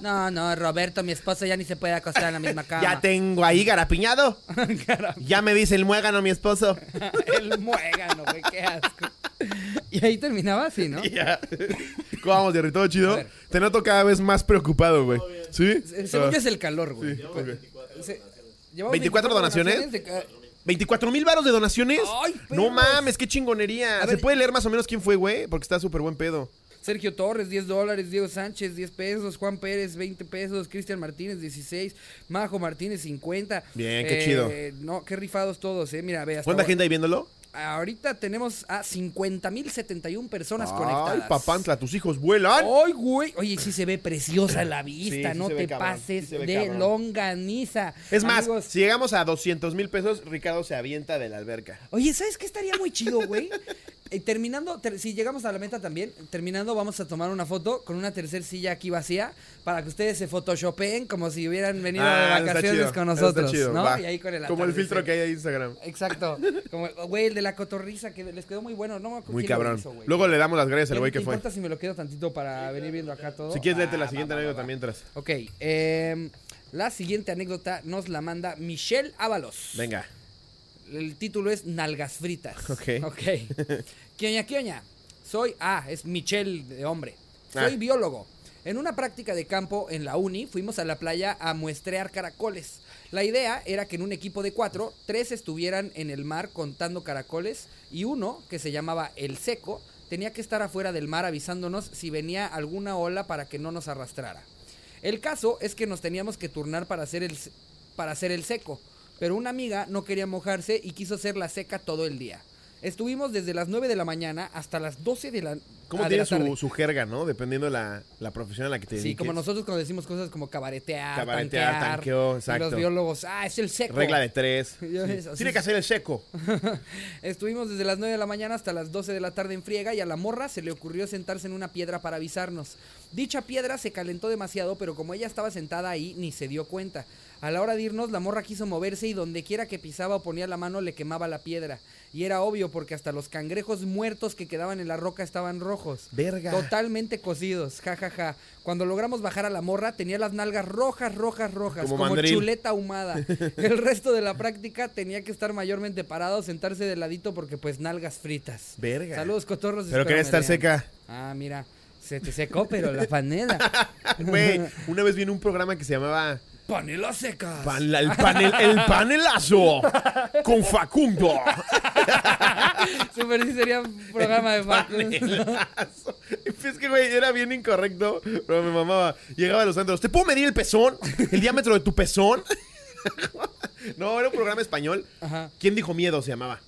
No, no, Roberto, mi esposo ya ni se puede acostar en la misma cama. Ya tengo ahí garapiñado. Ya me dice el muégano, mi esposo. El muégano, güey, qué asco. Y ahí terminaba así, ¿no? Ya. ¿Cómo vamos, Jerry? ¿Todo chido? Te noto cada vez más preocupado, güey. ¿Sí? Se- Según Ah. yo es el calor, güey. Sí. Se- llevamos 24 donaciones. de ca- ¿24 mil varos de donaciones? ¡Ay, no mames, qué chingonería. A ¿Se ver- puede leer más o menos quién fue, güey? Porque está súper buen pedo. Sergio Torres, 10 dólares. Diego Sánchez, 10 pesos. Juan Pérez, 20 pesos. Cristian Martínez, 16. Majo Martínez, 50. Bien, qué Eh, chido. No, qué rifados todos, eh. Mira, ve, ¿Cuánta ahora- gente ahí viéndolo? Ahorita tenemos a 50.071 personas Ay, conectadas. papantla, tus hijos vuelan. ¡Ay, güey! Oye, sí se ve preciosa la vista, Sí, no te cabrón, pases sí de cabrón. longaniza. Es más, Amigos, si llegamos a 200 mil pesos, Ricardo se avienta de la alberca. Oye, ¿sabes qué estaría muy chido, güey? Eh, terminando, ter- si llegamos a la meta también, terminando vamos a tomar una foto con una tercer silla aquí vacía para que ustedes se photoshopeen como si hubieran venido Ah, de está vacaciones chido, con nosotros, chido, ¿no? va. Y ahí con el Como el filtro que hay en Instagram. Exacto. Como, güey, el de la cotorriza que les quedó muy bueno. No Muy cabrón. hizo. Luego le damos las gracias al güey ¿Te que fue. importa si me lo quedo tantito para venir viendo acá todo? Si quieres, léete la Ah, siguiente va, va, anécdota va. mientras. Ok, em, la siguiente anécdota nos la manda Michelle Ábalos. Venga. El título es Nalgas Fritas. Ok. Ok. Kioña, kioña. Soy, ah, es Michelle de hombre. Soy Ah. biólogo. En una práctica de campo en la uni, fuimos a la playa a muestrear caracoles. La idea era que en un equipo de cuatro, tres estuvieran en el mar contando caracoles y uno, que se llamaba El Seco, tenía que estar afuera del mar avisándonos si venía alguna ola para que no nos arrastrara. El caso es que nos teníamos que turnar para hacer el, para hacer el seco, pero una amiga no quería mojarse y quiso ser la seca todo el día. Estuvimos desde las 9 de la mañana hasta las 12 de la, ¿Cómo ah, de tiene su, su jerga, no? Dependiendo la, la profesión a la que te Sí, dediques. como nosotros cuando decimos cosas como cabaretear, Cabaretear, tanquear, tanqueo, y exacto. los biólogos, ah, es el seco. Regla de tres. Tiene que hacer el seco. Estuvimos desde las 9 de la mañana hasta las 12 de la tarde en friega y a la morra se le ocurrió sentarse en una piedra para avisarnos. Dicha piedra se calentó demasiado, pero como ella estaba sentada ahí, ni se dio cuenta. A la hora de irnos, la morra quiso moverse y donde quiera que pisaba o ponía la mano le quemaba la piedra. Y era obvio porque hasta los cangrejos muertos que quedaban en la roca estaban rojos. Verga. Totalmente cocidos, jajaja. Cuando logramos bajar a la morra, tenía las nalgas rojas, rojas, rojas, Como como, chuleta ahumada. El resto de la práctica tenía que estar mayormente parado, sentarse de ladito porque pues nalgas fritas. Verga. Saludos, cotorros. Pero quería estar lean. seca. Ah, mira, se te secó, pero la panela. Güey, una vez vi en un programa que se llamaba Panela seca. Pan- el, panel, el panelazo con Facundo. Super sí sería un programa de Facundo. Panelazo. Es que, güey, era bien incorrecto, pero me mamaba. Llegaba a los antros. ¿Te puedo medir el pezón? ¿El diámetro de tu pezón? no, era un programa español. Ajá. ¿Quién dijo miedo? Se llamaba.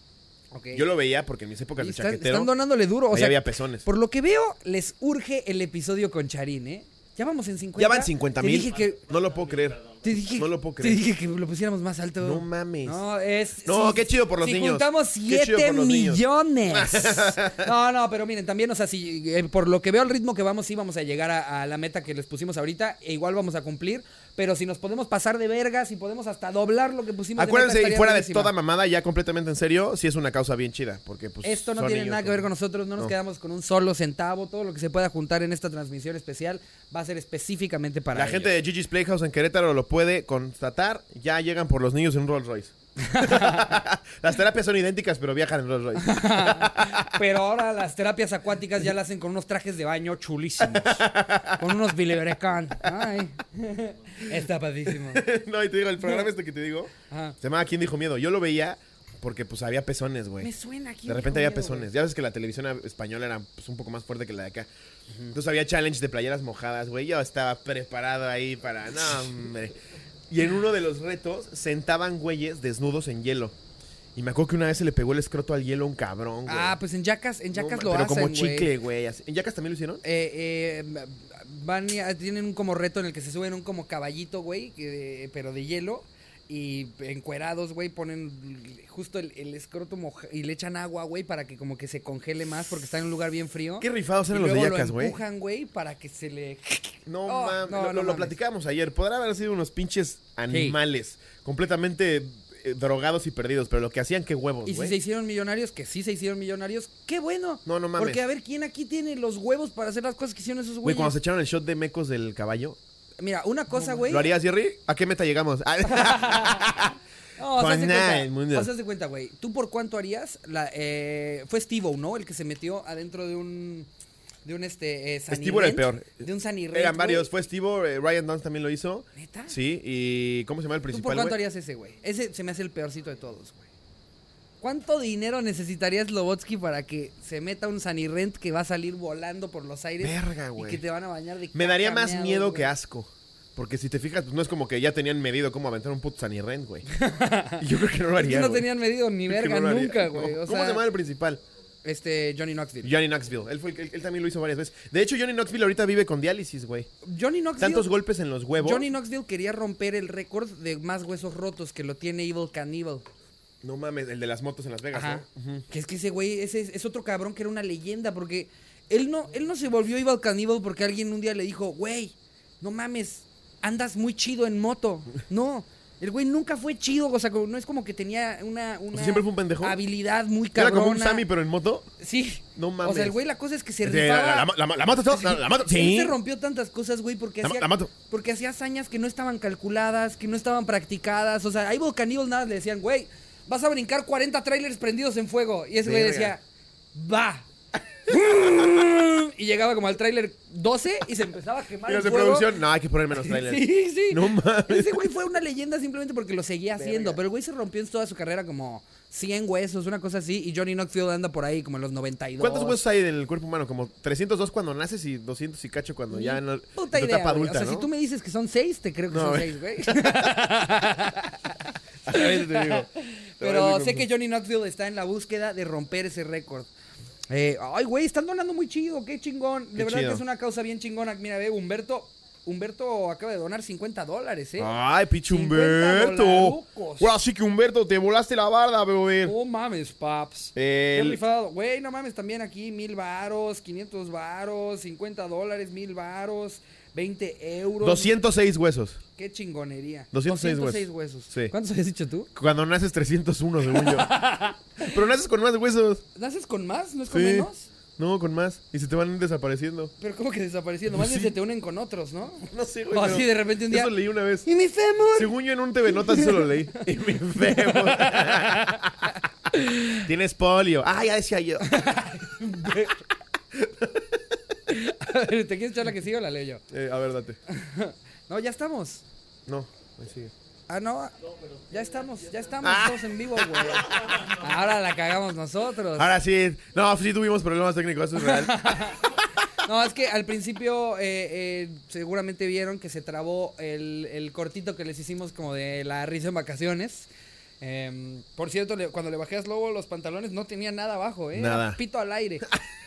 Yo lo veía porque en mis épocas de chaquetero están donándole duro. O sea, había pezones. por lo que veo, les urge el episodio con Charín, ¿eh? Ya vamos en 50. Ya van 50 Te mil. dije que No lo puedo creer. Te dije, No lo puedo Te creer. dije que lo pusiéramos más alto. No mames. No, es. No, qué chido por los si niños. juntamos Qué chido 7 por los niños. millones. no, no, pero miren, también, o sea, si eh, por lo que veo el ritmo que vamos, sí vamos a llegar a, a la meta que les pusimos ahorita, e igual vamos a cumplir. Pero si nos podemos pasar de vergas, si podemos hasta doblar lo que pusimos Acuérdense, de y meta, fuera de toda mamada, ya completamente en serio, sí es una causa bien chida. Porque, pues, Esto no tiene niños, nada que ver con nosotros, no nos No. quedamos con un solo centavo. Todo lo que se pueda juntar en esta transmisión especial va a ser específicamente para La ellos. gente de Gigi's Playhouse en Querétaro lo puede constatar. Ya llegan por los niños en un Rolls Royce. Las terapias son idénticas, pero viajan en Rolls Royce. Pero ahora las terapias acuáticas ya las hacen con unos trajes de baño chulísimos. con unos bilebrecán. Ay. Está padísimo. no, y te digo, el programa este que te digo, Ajá. se llamaba ¿Quién dijo miedo? Yo lo veía porque pues había pezones, güey. Me suena aquí. De repente había pezones. Ya ves que la televisión española era pues, un poco más fuerte que la de acá. Entonces había challenge de playeras mojadas, güey. Yo estaba preparado ahí para. No, hombre. Y en uno de los retos sentaban güeyes desnudos en hielo. Y me acuerdo que una vez se le pegó el escroto al hielo a un cabrón, güey. Ah, pues en Jackas, en No, ma- lo Pero hacen, como güey. chicle, güey. ¿En Jackas también lo hicieron? Eh, eh, van y- ah, tienen un como reto en el que se suben un como caballito, güey, de- pero de hielo. Y encuerados, güey, ponen justo el, el escroto moja- y le echan agua, güey, para que como que se congele más porque está en un lugar bien frío. Qué rifados y eran los de luego Jackas, lo güey. empujan, güey, para que se le... No, Oh, mames, no, lo, no lo mames. platicábamos ayer. Podrán haber sido unos pinches animales. Completamente eh, drogados y perdidos. Pero lo que hacían, qué huevos, Y si güey. se hicieron millonarios, que sí se hicieron millonarios, qué bueno. No, no mames. Porque a ver, ¿quién aquí tiene los huevos para hacer las cosas que hicieron esos Güey, güeyes? cuando se echaron el shot de mecos del caballo. Mira, una cosa, güey... ¿Lo harías, Jerry? ¿A qué meta llegamos? No, o sea, de Pues cuenta, o sea, cuenta, güey. ¿Tú por cuánto harías? La, eh, fue Steve ¿no? El que se metió adentro de un. De un este. Eh, Sunny era el peor. De un Sunny Rent, Eran varios. Fue Steve, eh, Ryan Dance también lo hizo. ¿Neta? Sí, y ¿cómo se llama el ¿Tú por principal, cuánto harías ese, güey? Ese se me hace el peorcito de todos, güey. ¿Cuánto dinero necesitarías Lobotsky para que se meta un Sunny Rent que va a salir volando por los aires? Verga, Y güey. que te van a bañar de Me daría más miedo güey. que asco. Porque si te fijas, pues no es como que ya tenían medido cómo aventar un puto Sunny Rent, güey. Y Yo creo que no lo haría, no güey. tenían medido ni verga no nunca, No. güey. ¿Cómo se llama el principal? Este, Johnny Knoxville. Johnny Knoxville. Él, fue él, él también lo hizo varias veces. De hecho, Johnny Knoxville ahorita vive con diálisis, güey. Johnny Knoxville. Tantos golpes en los huevos. Johnny Knoxville quería romper el récord de más huesos rotos que lo tiene Evil Cannibal. No mames, el de las motos en Las Vegas, Ajá. ¿no? Que es que ese güey ese es, es otro cabrón que era una leyenda porque él no, él no se volvió Evil Cannibal porque alguien un día le dijo, güey, no mames, andas muy chido en moto. No, el güey nunca fue chido, o sea, no es como que tenía una, una siempre fue un pendejo. habilidad muy Era cabrona. como un Sammy, pero en moto. Sí. No O mames. sea, el güey la cosa es que se Sí, rifaba. la, la- la- la moto, la, la moto, Él sí. se rompió tantas cosas, güey, porque hacía, la moto. porque hacía hazañas que no estaban calculadas, que no estaban practicadas. O sea, a Evil Cannibal nada le decían, güey, vas a brincar 40 trailers prendidos en fuego. Y ese güey decía, va. y llegaba como al trailer 12 y se empezaba a quemar Y el los de producción, no, hay que poner menos trailers. Sí, sí. No mames. Ese güey fue una leyenda simplemente porque lo seguía haciendo. Verga. Pero el güey se rompió en toda su carrera como 100 huesos, una cosa así. Y Johnny Knoxville anda por ahí como en los 92. ¿Cuántos huesos hay en el cuerpo humano? Como 302 cuando naces y 200 y cacho cuando ya en, el- Puta en idea, etapa adulta, O sea, ¿no? si tú me dices que son 6, te creo que No, son güey. 6, güey. A ver, te digo. Pero sé que Johnny Knoxville está en la búsqueda de romper ese récord. Eh, ay, güey, están donando muy chido, qué chingón. De Qué verdad chido. que es una causa bien chingona. Mira, ve, Humberto. Humberto acaba de donar 50 dólares, ¿eh? Ay, pinche 50 Humberto. Ahora sí que Humberto, te volaste la barda, brother. No mames, paps. Qué El- rifado. Güey, no mames, también aquí mil varos, 500 varos, 50 dólares, mil varos, 20 euros. 206 huesos. Qué chingonería. 206 huesos. Sí. ¿Cuántos habías dicho tú? Cuando naces 301, según yo. Pero naces con más huesos. ¿Naces con más? ¿No es con Sí. menos? No, con más. Y se te van desapareciendo. Pero como que desapareciendo. Pues Más bien sí. se te unen con otros, ¿no? No sé, güey. O así de repente un día. Eso leí una vez. ¡Y mi fémur! Según yo en un TV Notas eso lo leí. Y mi feo. Tienes polio. Ah, ya decía yo. A ver, ¿Te quieres echar la que sigue o la leo yo? Eh, a ver, date. No, ya estamos. No, ahí sigue. Ah, no. Ya estamos, ya estamos Ah. todos en vivo, güey. Ahora la cagamos nosotros. Ahora sí. No, sí tuvimos problemas técnicos, eso es real. No, es que al principio eh, eh, seguramente vieron que se trabó el, el cortito que les hicimos como de la risa en vacaciones. Em, por cierto, le- cuando le bajé a Slobo los pantalones no tenía nada abajo, ¿eh? Nada. Era Pito al aire.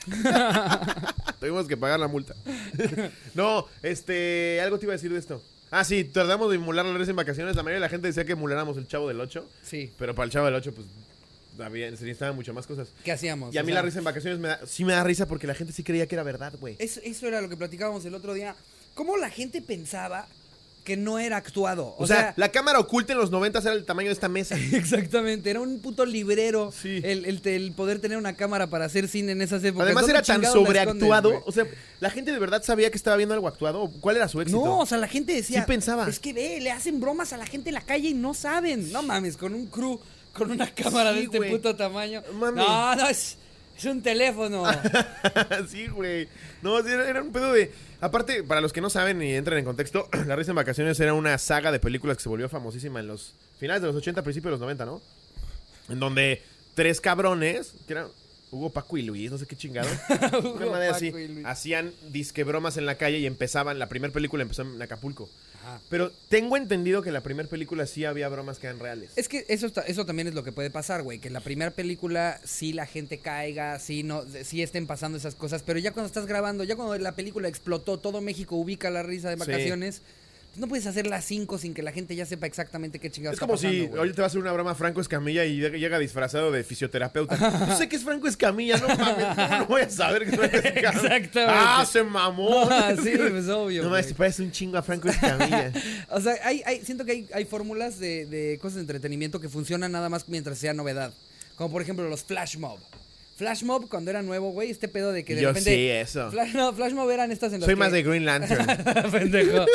Tuvimos que pagar la multa. No, este, algo te iba a decir de esto. Ah, sí, tratamos de emular la risa en vacaciones. La mayoría de la gente decía que emuláramos el Chavo del 8. Sí. Pero para el Chavo del 8, pues, había, se necesitaban mucho más cosas. ¿Qué hacíamos? Y a mí sea, la risa en vacaciones me da- sí me da risa porque la gente sí creía que era verdad, güey. Eso, eso era lo que platicábamos el otro día. ¿Cómo la gente pensaba que no era actuado? O, sea, la cámara oculta en los 90 era el tamaño de esta mesa. Exactamente, era un puto librero Sí. el, el- el poder tener una cámara para hacer cine en esas épocas. Además ¿Dónde era tan sobreactuado. O sea, la gente de verdad sabía que estaba viendo algo actuado. ¿O ¿Cuál era su éxito? No, o sea, la gente decía. Sí pensaba. Es que ve, le hacen bromas a la gente en la calle y no saben. No mames, con un crew, con una cámara Sí, de este puto tamaño. Mami. No, no, es, es un teléfono. sí, güey. No, era un pedo de. Aparte, para los que no saben y entran en contexto, La Risa en Vacaciones era una saga de películas que se volvió famosísima en los finales de los 80, principios de los 90, ¿no? En donde tres cabrones, que eran Hugo, Paco y Luis, no sé qué chingado. Hugo, Una madre así, hacían disque bromas en la calle y empezaban. La primera película empezó en Acapulco. Ajá. Pero tengo entendido que en la primera película sí había bromas que eran reales. Es que eso, está- eso también es lo que puede pasar, güey. Que en la primera película sí la gente caiga, sí, no, sí estén pasando esas cosas. Pero ya cuando estás grabando, ya cuando la película explotó, todo México ubica la risa de Sí. Pues no puedes hacer las cinco sin que la gente ya sepa exactamente qué chingados Es está como pasando, si ahorita te va a hacer una broma Franco Escamilla y llega- disfrazado de fisioterapeuta. Yo sé que es Franco Escamilla, no mames, ¿cómo no voy a saber que es Franco Escamilla? Exactamente. Ah, se mamó. Ah, sí, pues obvio. No mames, te parece un chingo a Franco Escamilla. O sea, hay, hay- siento que hay, hay fórmulas de, de cosas de entretenimiento que funcionan nada más mientras sea novedad. Como por ejemplo los flash mob. Flash mob cuando era nuevo, güey, este pedo de que de Yo repente... sí, eso. Flash, no, flash mob eran estas en las Soy que- más de Green Lantern. Pendejo.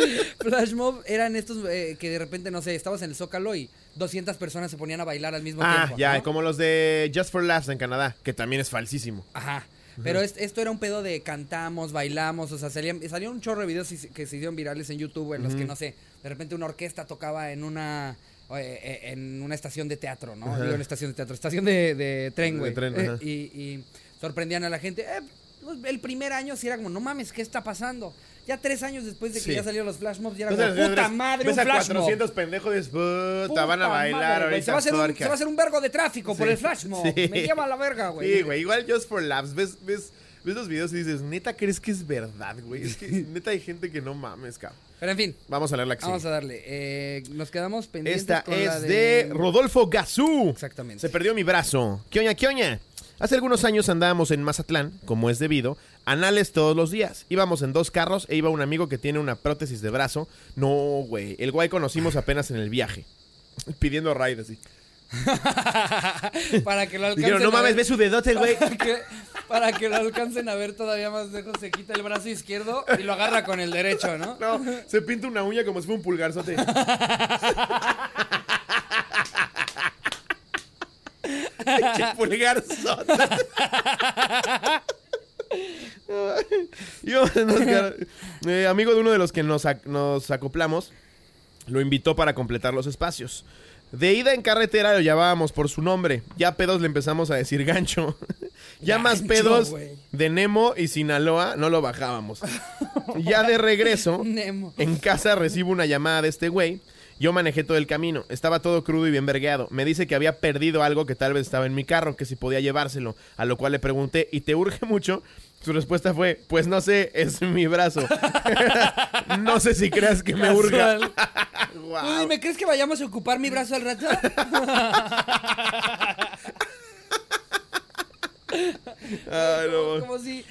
Flash mob eran estos eh, que de repente, no sé, estabas en el Zócalo y 200 personas se ponían a bailar al mismo ah, tiempo. ya, ¿no? como los de Just for Laughs en Canadá, que también es falsísimo. Ajá. Pero es- esto era un pedo de cantamos, bailamos, o sea, salían, salían un chorro de videos que se hicieron virales en YouTube en los que, no sé, de repente una orquesta tocaba en una eh, eh, en una estación de teatro, ¿no? Ajá. Digo, en estación de teatro, estación de, de tren, De güey. Eh, y, y sorprendían a la gente. Eh, pues, el primer año sí era como, no mames, ¿qué está pasando? Ya tres años después de que Sí. ya salieron los flash mobs, ya era Entonces, como, puta madre, ves un a flash mob. 400 pendejos y dices, puta, van a bailar madre, ahorita. Se va, a hacer un, forca". se va a hacer un vergo de tráfico por el flash mob. Sí. Me lleva a la verga, güey. Sí, güey, igual Just for Laughs, ves, ves, ves los videos y dices, neta, ¿crees que es verdad, güey? Es que neta hay gente que no mames, cabrón. Pero en fin, Vamos a leer la que Vamos sigue. a darle. Eh, nos quedamos pendientes Esta con es la de... Rodolfo Gazú. Exactamente. Se perdió mi brazo. ¿Qué oña, qué oña? Hace algunos años andábamos en Mazatlán, como es debido, anales todos los días. Íbamos en dos carros e iba un amigo que tiene una prótesis de brazo. No, güey. El guay conocimos apenas en el viaje. Pidiendo ride así. para que lo alcancen Dijeron, no mames, ver- ve su dedote, güey. Para que, para que lo alcancen a ver todavía más lejos, se quita el brazo izquierdo y lo agarra con el derecho, ¿no? No, se pinta una uña como si fuera un pulgarzote. ¡Qué pulgarzote! Eh, amigo de uno de los que nos, ac- nos acoplamos, lo invitó para completar los espacios. De ida en carretera lo llamábamos por su nombre. Ya pedos le empezamos a decir gancho. ya más pedos de Nemo y Sinaloa no lo bajábamos. ya de regreso, Nemo. en casa recibo una llamada de este güey. Yo manejé todo el camino. Estaba todo crudo y bien vergueado. Me dice que había perdido algo que tal vez estaba en mi carro, que si podía llevárselo. A lo cual le pregunté, ¿y te urge mucho? Su respuesta fue, pues no sé, es mi brazo. no sé si creas que me urga. Tú dime, ¿crees que vayamos a ocupar mi brazo al rato? Ay, no. como si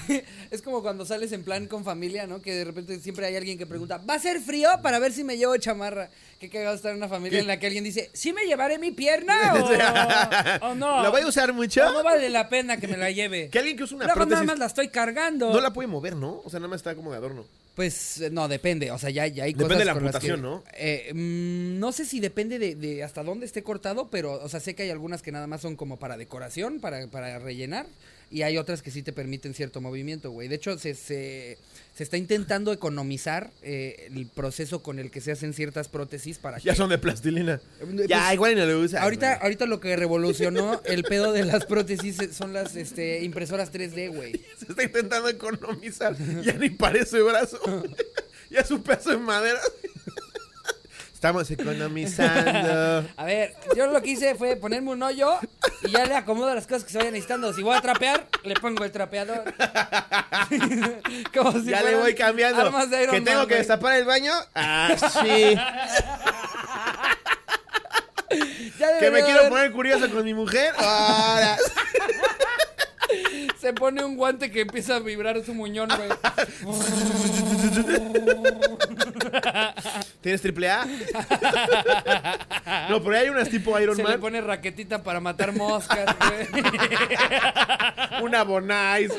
es como cuando sales en plan con familia, ¿no? Que de repente siempre hay alguien que pregunta, ¿va a ser frío para ver si me llevo chamarra? Qué cagado estar en una familia en la que alguien dice, ¿sí me llevaré mi pierna o, o no? ¿La voy a usar mucho? O no vale la pena que me la lleve. Que alguien que usa una Luego nada prótesis más la estoy cargando. no la puede mover, ¿no? O sea, nada más está como de adorno. Pues eh, no, depende. O sea, ya, ya hay Depende cosas de la amputación, que- ¿no? Eh, mm, no sé si depende de, de hasta dónde esté cortado, pero, o sea, sé que hay algunas que nada más son como para decoración, para, para rellenar, y hay otras que sí te permiten cierto movimiento, güey. De hecho, se, se, se está intentando economizar eh, el proceso con el que se hacen ciertas prótesis para Ya que- son de plastilina. Pues, ya, igual y no lo usa. Ahorita, güey. ahorita lo que revolucionó el pedo de las prótesis son las este, impresoras 3D, güey. Se está intentando economizar. Ya ni parece brazo. ya es un pedazo de madera. Estamos economizando. A ver, yo lo que hice fue ponerme un hoyo Y ya le acomodo las cosas que se vayan necesitando. Si voy a trapear, le pongo el trapeador. Como si ya le voy cambiando. armas de Iron que tengo que güey. destapar el baño. Ah, sí. Ya que me quiero haber- poner curioso con mi mujer. Ahora. Se pone un guante que empieza a vibrar su muñón, güey. ¿Tienes triple A? no, pero hay unas tipo Iron Se le Man. pone raquetita para matar moscas, güey. Una Bonais.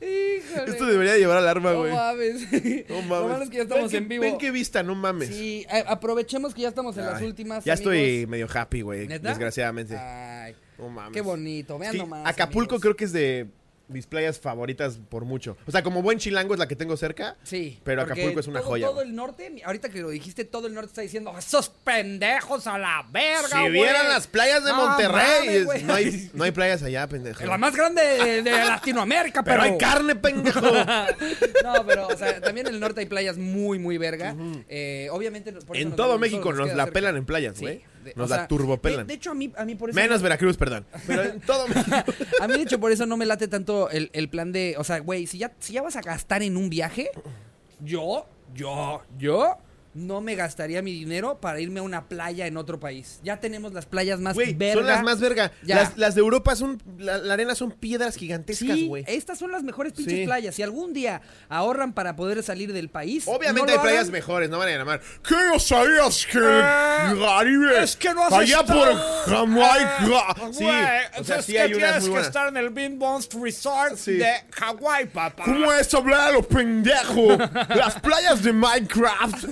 Híjole. Esto debería llevar alarma, No güey. mames. No Lo mames. malo es que ya estamos Ven que- en vivo. Ven qué vista, no mames. Sí, a- aprovechemos que ya estamos en las últimas. Ya amigos. estoy medio happy, güey. ¿Neta? Desgraciadamente. Ay, no mames. qué bonito. Vean Sí, nomás. Acapulco amigos. creo que es de mis playas favoritas por mucho. O sea, como buen chilango es la que tengo cerca. Sí. Pero Acapulco es una todo- joya, Todo el norte, ahorita que lo dijiste, todo el norte está diciendo, esos pendejos a la verga, Si güey". vieran las playas de No Monterrey, mames, no, hay, no hay playas allá, pendejo. La más grande de, de Latinoamérica, pero... Pero hay carne, pendejo. no, pero, o sea, también en el norte hay playas muy, muy verga. Eh, obviamente... por eso en todo México nos la cerca. pelan en playas, Sí, güey. De- Nos o la sea, turbopelan. De, de hecho, a mí, a mí por eso... Menos Veracruz, perdón. Pero en todo. A mí, de hecho, por eso no me late tanto el, el plan de. O sea, güey, si ya, si ya vas a gastar en un viaje, yo, yo, yo no me gastaría mi dinero para irme a una playa en otro país. Ya tenemos las playas más Güey, verga. son las más verga. Las, las de Europa son. La, la arena son piedras gigantescas, Sí, güey. estas son las mejores pinches Sí. playas. Si algún día ahorran para poder salir del país. Obviamente no hay playas hagan. mejores, no van a llamar. ¿Qué no sabías que Eh, Caribe? es que no has Allá estado. por Jamaica. Ah, sí, o sea, es sí que hay unas tienes muy que estar en el Bean Bones Resort Sí. de Hawái, papá. ¿Cómo es hablar a lo pendejo? Las playas de Minecraft.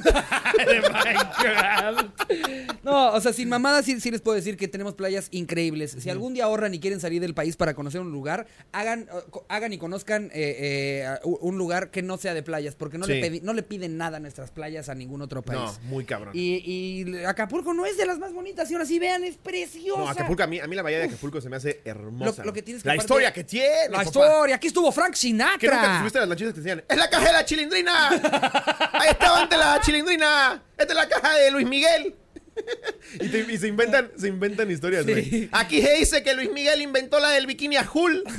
de Minecraft. No, o sea, sin mamadas sí, sí les puedo decir que tenemos playas increíbles. Si algún día ahorran y quieren salir del país para conocer un lugar, hagan, hagan y conozcan eh, eh, un lugar que no sea de playas, porque no, Sí. le, pedi- no le piden nada a nuestras playas a ningún otro país. No, muy cabrón. Y, y Acapulco no es de las más bonitas, y ahora sí vean, es preciosa. No, Acapulco, a mí, a mí la bahía de Acapulco se me hace hermosa. Lo- lo que tienes que la aparte- historia que tiene. La papá. historia, aquí estuvo Frank Que nunca te Sinatra. subiste las lanchitas que te decían, ¡es la caja de la chilindrina! ¡Ahí estaba ante la chilindrina! ¡Esta es la caja de Luis Miguel! y, te- y se inventan, se inventan historias, Sí. güey. Aquí se dice que Luis Miguel inventó la del bikini azul.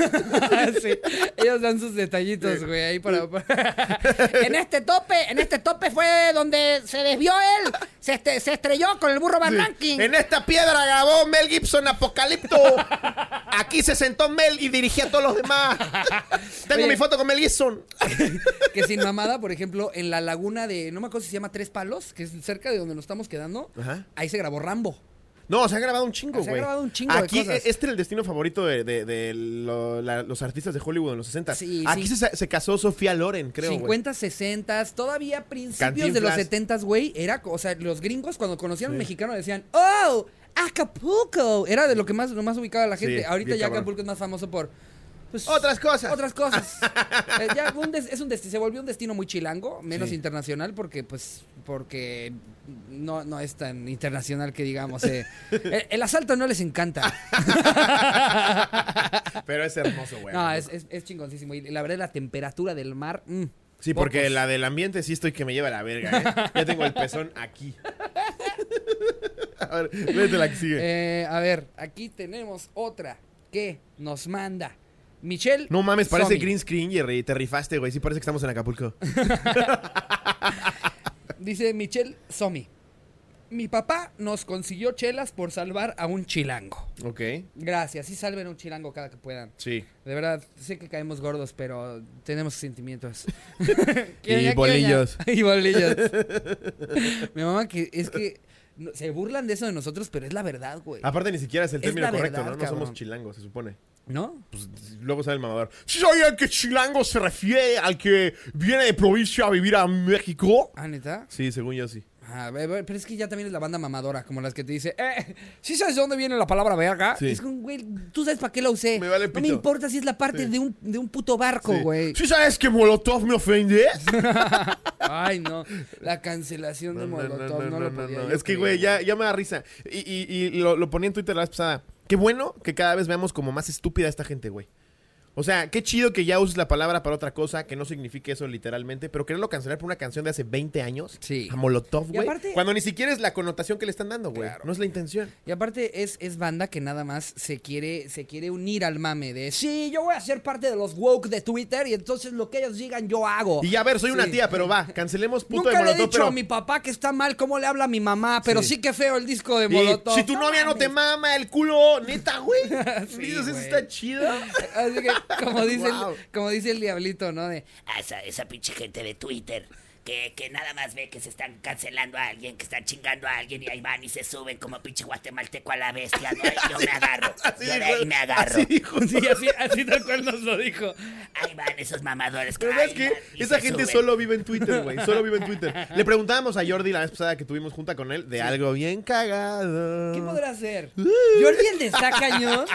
Sí, Ellos dan sus detallitos, güey, ahí para, para- En este tope, en este tope fue donde se desvió él, se, este- se estrelló con el burro Van. En esta piedra grabó Mel Gibson Apocalipto. Aquí se sentó Mel y dirigía a todos los demás. Tengo Oye. mi foto con Mel Gibson. Que sin mamada, por ejemplo, en la laguna de, no me acuerdo si se llama Tres Palos, que es cerca de donde nos estamos quedando, Ajá. Ahí se grabó Rambo. No, se ha grabado un chingo, Se ha güey. grabado un chingo de Aquí, cosas. e- este era el destino favorito de, de- de lo- la- los artistas de Hollywood en los 60. Sí, Aquí sí. Se, se casó Sofía Loren, creo, güey. 50, 60, todavía principios de los Cantinflas. 70, güey, era, o sea, los gringos cuando conocían a un mexicano decían, ¡Oh! Acapulco. Era de lo que más, lo más ubicaba la gente. Ahorita ya. Acapulco es más famoso por... pues, Otras cosas. Otras cosas. Eh, ya un des- es un desti- se volvió un destino muy chilango, menos internacional, porque pues porque no, no es tan internacional que digamos. eh. El, el asalto no les encanta. Pero es hermoso, güey. No, es, es, es chingoncísimo. Y la verdad, la temperatura del mar. mm, Sí, porque la del ambiente sí estoy que me lleva a la verga, ¿eh? Ya tengo el pezón aquí. a ver, vete la que sigue. Eh, a ver, aquí tenemos otra que nos manda Michelle. no mames, parece Somi. green screen, Jerry. Te rifaste, güey. Sí parece que estamos en Acapulco. Dice Michelle Somi. Mi papá nos consiguió chelas por salvar a un chilango. ok. Gracias, sí salven a un chilango cada que puedan. Sí. De verdad, sé que caemos gordos, pero tenemos sentimientos. Y bolillos. y bolillos. Mi mamá que es que se burlan de eso de nosotros, pero es la verdad, güey. Aparte ni siquiera es el término correcto, verdad, ¿no? No cabrón. somos chilangos, se supone. ¿No? Pues luego sale el mamador. ¿Sí sabían que chilango se refiere al que viene de provincia a vivir a México? Ah, neta. Sí, según yo sí. Ah, pero es que ya también es la banda mamadora, como las que te dice, eh, ¿sí sabes de dónde viene la palabra verga? Sí. Es como, güey, tú sabes para qué la usé. Me vale no me pito. importa si es la parte Sí. de, un, de un puto barco, Sí. güey. ¿Sí sabes que Molotov me ofende? Ay, no. La cancelación de Molotov no, lo podía. Es que, creer. güey, ya, ya me da risa. Y, y- y lo, lo ponía en Twitter la vez pasada. Qué bueno que cada vez veamos como más estúpida esta gente, güey. O sea, qué chido que ya uses la palabra para otra cosa, que no signifique eso literalmente, pero quererlo cancelar por una canción de hace 20 años. Sí. A Molotov, güey. aparte- Cuando ni siquiera es la connotación que le están dando, güey. No es la intención. Y aparte es, es banda que nada más se quiere, se quiere unir al mame de sí, yo voy a ser parte de los woke de Twitter y entonces lo que ellos digan yo hago. Y ya, a ver, soy una tía, pero va, cancelemos puto Nunca de le he Molotov, dicho pero... a mi papá que está mal cómo le habla a mi mamá, pero sí, Sí. que feo el disco de Y Molotov. si tu novia no te mama el culo, neta, güey. Sí, Dices, eso está chido. Así que, como dice, Wow. el, como dice el diablito, ¿no? De, a esa, esa pinche gente de Twitter que, que nada más ve que se están cancelando a alguien, que están chingando a alguien y ahí van y se suben como pinche guatemalteco a la bestia, ¿no? Y yo me agarro, Así yo de dijo- ahí me agarro. así dijo. sí, así, así tal cual nos lo dijo. Ahí van esos mamadores. Pero van y Esa se gente suben. solo vive en Twitter, güey. Solo vive en Twitter. Le preguntábamos a Jordi la vez pasada que tuvimos junta con él de algo bien cagado. ¿Qué podrá hacer? Jordi el de está cañón.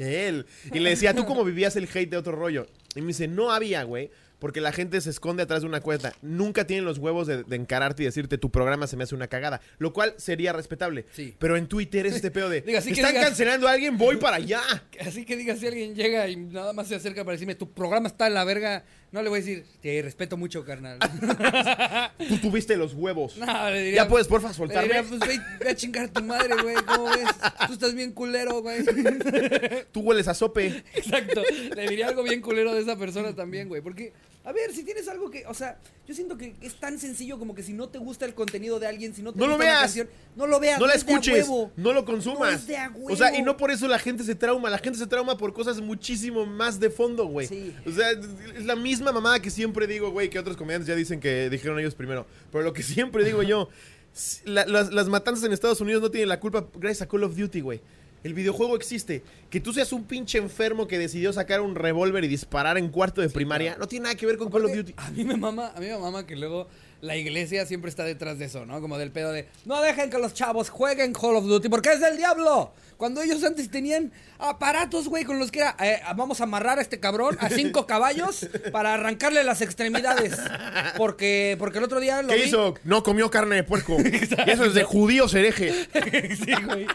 Él. Y le decía, ¿tú cómo vivías el hate de otro rollo? Y me dice, no había, güey. Porque la gente se esconde atrás de una cuenta. Nunca tienen los huevos de, de encararte y decirte tu programa se me hace una cagada. Lo cual sería respetable. Sí. Pero en Twitter es este pedo de. Así que Están digas- cancelando a alguien, voy para allá. Así que diga, si alguien llega y nada más se acerca para decirme, tu programa está en la verga, no le voy a decir, te respeto mucho, carnal. Tú tuviste los huevos. No, le diría, ya puedes, porfa, le soltarme. diría, pues ve, ve a chingar a tu madre, güey, ¿cómo ves? Tú estás bien culero, güey. Tú hueles a sope. Exacto. Le diría algo bien culero de esa persona también, güey. Porque, a ver, si tienes algo que, o sea, yo siento que es tan sencillo como que si no te gusta el contenido de alguien, si no te No lo gusta una veas. canción, no lo veas. No la escuches, no lo consumas. No es de a O sea, y no por eso la gente se trauma. La gente se trauma por cosas muchísimo más de fondo, güey. Sí. O sea, es la misma mamada que siempre digo, güey, que otros comediantes ya dicen que dijeron ellos primero. Pero lo que siempre digo yo, la- las, las matanzas en Estados Unidos no tienen la culpa gracias a Call of Duty, güey. El videojuego existe. Que tú seas un pinche enfermo que decidió sacar un revólver y disparar en cuarto de primaria, no tiene nada que ver con Call of Duty. A mí me mama, a mí me mama que luego la iglesia siempre está detrás de eso, ¿no? Como del pedo de no dejen que los chavos jueguen Call of Duty porque es del diablo. Cuando ellos antes tenían aparatos, güey, con los que era eh, vamos a amarrar a este cabrón a cinco caballos para arrancarle las extremidades. Porque porque el otro día lo ¿Qué vi. hizo? No comió carne de puerco. y eso es de judíos hereje. Sí, güey.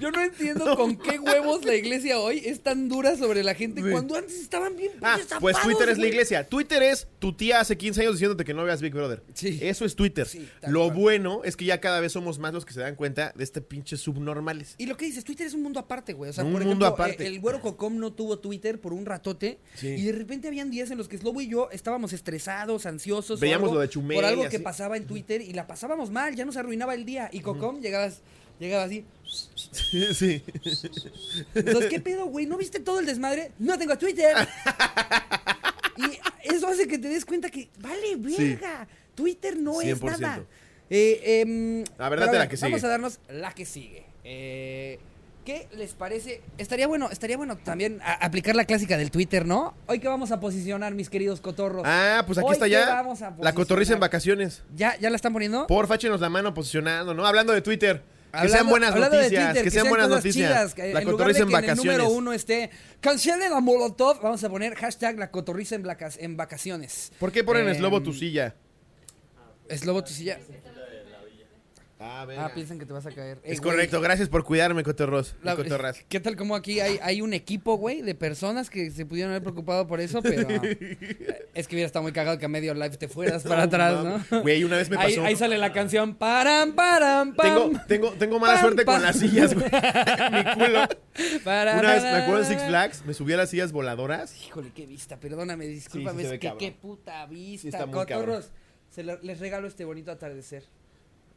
Yo no entiendo con qué huevos la iglesia hoy es tan dura sobre la gente Sí. cuando antes estaban bien Ah, pues Twitter es la iglesia. Twitter es tu tía hace 15 años diciéndote que no veas Big Brother. Sí. Eso es Twitter. Sí, Lo cual. bueno es que ya cada vez somos más los que se dan cuenta de este pinche subnormales. Y lo que dices, Twitter es un mundo aparte, güey. O sea, Un por mundo ejemplo, aparte. eh, el güero Cocom no tuvo Twitter por un ratote. Sí. Y de repente habían días en los que Slobo y yo estábamos estresados, ansiosos. Veíamos algo lo de Chumel Por algo que pasaba en Twitter y la pasábamos mal, ya nos arruinaba el día. Y Cocom llegabas, llegaba así. sí. Entonces, ¿qué pedo, güey? ¿No viste todo el desmadre? No tengo Twitter. y eso hace que te des cuenta que, vale, verga. Twitter no es 100%. nada. Eh, em, A ver, pero date la que Vamos sigue. a darnos la que sigue. Eh, ¿Qué les parece? Estaría bueno, estaría bueno también aplicar la clásica del Twitter, ¿no? Hoy que vamos a posicionar, mis queridos cotorros. Ah, pues aquí Hoy está ya. vamos a La cotorriza en vacaciones. ¿Ya, ¿Ya la están poniendo? Porfa, échenos la mano posicionando, ¿no? Hablando de Twitter. que Hablando- sean buenas noticias. Twitter, que, sean buenas noticias. chidas, la en lugar de cotorriza en que en el vacaciones. número uno esté cancelen a Molotov, vamos a poner hashtag la cotorriza en, en vacaciones. ¿Por qué ponen Eh, eslobo tu silla? Slobo tu silla. Ah, Ah, piensan que te vas a caer. Eh, Es correcto, gracias por cuidarme, cotorros. la- cotorras. ¿Qué tal como aquí hay, hay un equipo, güey, de personas que se pudieron haber preocupado por eso, pero eh, es que hubiera estado muy cagado que a medio live te fueras para atrás, ¿no? Güey, una vez me pasó. ahí sale la canción param, param, pam. Tengo, tengo, tengo mala Pam, suerte pam. con las sillas, güey. Mi culo. Para, Una vez me acuerdo en Six Flags, me subí a las sillas voladoras. Híjole, qué vista, perdóname, discúlpame, sí es que cabrón. qué puta vista. muy Cotorros, se lo- les regalo este bonito atardecer.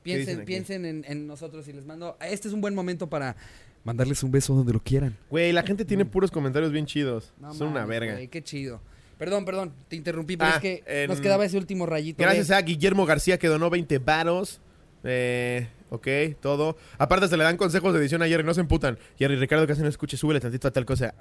Piensen, piensen en, en nosotros y les mando. Este es un buen momento para mandarles un beso donde lo quieran. Güey, la gente tiene puros comentarios bien chidos. No Son una verga. güey, qué chido. Perdón, perdón, te interrumpí, pero Ah, es que en- nos quedaba ese último rayito. Gracias de- a Guillermo García que donó 20 varos. Eh, ok, todo. Aparte se le dan consejos de edición a Jerry, no se emputan. Jerry, Ricardo, casi no escuche, súbele tantito a tal cosa.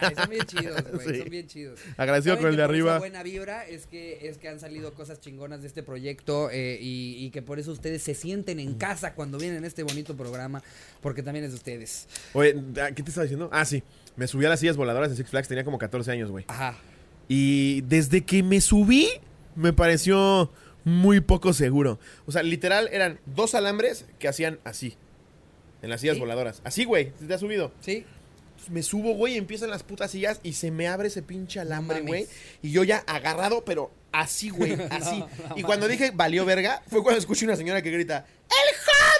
Ay, son bien chidos, güey, Sí. son bien chidos. Agradecido con el que de arriba. buena vibra es que, es que han salido cosas chingonas de este proyecto eh, y, y que por eso ustedes se sienten en casa cuando vienen a este bonito programa, porque también es de ustedes. Oye, ah, ¿qué te estaba diciendo? Ah, sí. Me subí a las sillas voladoras en Six Flags, tenía como 14 años, güey. Ajá. Y desde que me subí, me pareció muy poco seguro. O sea, literal, eran dos alambres que hacían así. En las sillas ¿Sí? voladoras. Así, güey, te has subido. ¿Sí? Me subo, güey, empiezan las putas sillas y se me abre ese pinche alambre, güey. Y yo ya agarrado, pero así, güey, así. y cuando dije valió verga, fue cuando escuché una señora que grita, ¡El joven!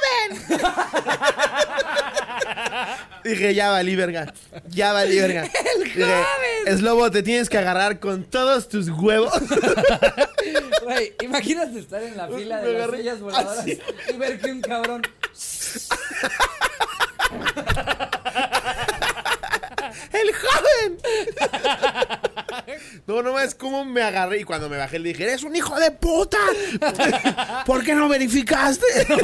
Dije, ya valí verga, ya valí verga. ¡El joven! Slobo, te tienes que agarrar con todos tus huevos. Güey, imagínate estar en la fila de las sillas voladoras así. y ver que un cabrón. ¡El joven! No, no es como me agarré y cuando me bajé le dije, ¡Eres un hijo de puta! ¿Por qué no verificaste?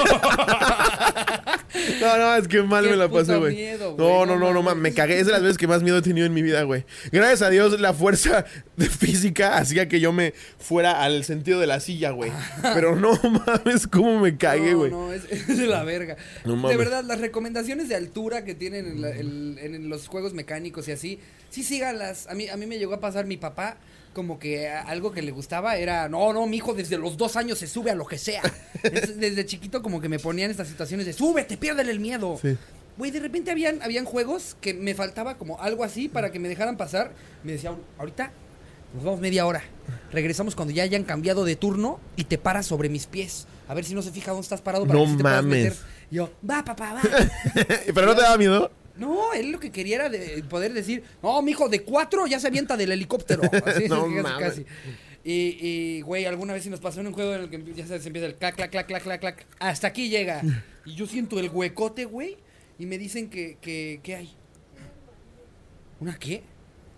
No, no, es que mal Qué me la pasé, güey. No, no no, no, no, mames. ma- me cagué. Es de las veces que más miedo he tenido en mi vida, güey. Gracias a Dios, la fuerza de física hacía que yo me fuera al sentido de la silla, güey. Pero no mames, cómo me cagué, no, güey. no, es, es de la verga. No de verdad, las recomendaciones de altura que tienen en, la- en los juegos mecánicos y así, sí síganlas. A mí, a mí me llegó a pasar mi papá. Como que algo que le gustaba era, no, no, mi hijo desde los dos años se sube a lo que sea. Entonces, desde chiquito como que me ponían estas situaciones de, súbete, piérdele el miedo. Sí. Güey, de repente habían, habían juegos que me faltaba como algo así para que me dejaran pasar. Me decía, ahorita nos vamos media hora. Regresamos cuando ya hayan cambiado de turno y te paras sobre mis pies. A ver si no se fija dónde estás parado para No que sí te puedas mames. meter. Yo, va, papá, va. ¿Pero no te daba miedo? No, él lo que quería era de poder decir, no, mijo, de cuatro ya se avienta del helicóptero. Así, No casi. Y, y, güey, alguna vez sí nos pasó en un juego en el que ya sabes, empieza el clac, clac, clac, clac, clac, clac. Hasta aquí llega. Y yo siento el huecote, güey. Y me dicen que, que, ¿qué hay? ¿Una qué?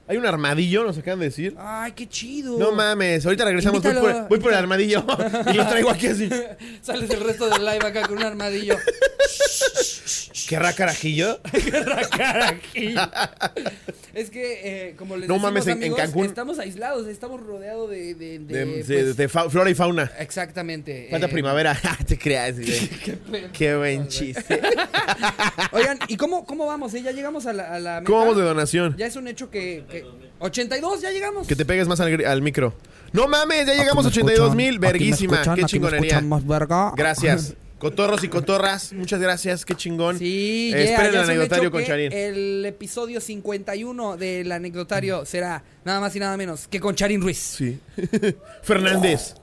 Hay un armadillo, nos acaban de decir. Ay, qué chido. No mames, ahorita regresamos. Voy por, voy por el armadillo y lo traigo aquí así. Sales el resto del live acá con un armadillo. ¿Querrá carajillo? es que, eh, como les No decimos, mames, en- en amigos, Cancún- estamos aislados, estamos rodeados de... de, de, De, pues, de- de fa- flora y fauna. Exactamente. Falta eh, primavera. te creas. Qué, Qué buen chiste. Oigan, ¿y cómo, cómo vamos? eh? ¿Ya llegamos a la, a la meta? ¿Cómo vamos de donación? Ya es un hecho que... que 82, ya llegamos. Que te pegues más al, micro. No mames, ya llegamos a 82 mil. Verguísima. Qué chingonería. Gracias. Cotorros y cotorras, muchas gracias. Qué chingón. Sí, yeah, esperen el anecdotario con Charín. El episodio 51 del anecdotario será nada más y nada menos que con Charín Ruiz. Sí. Fernández.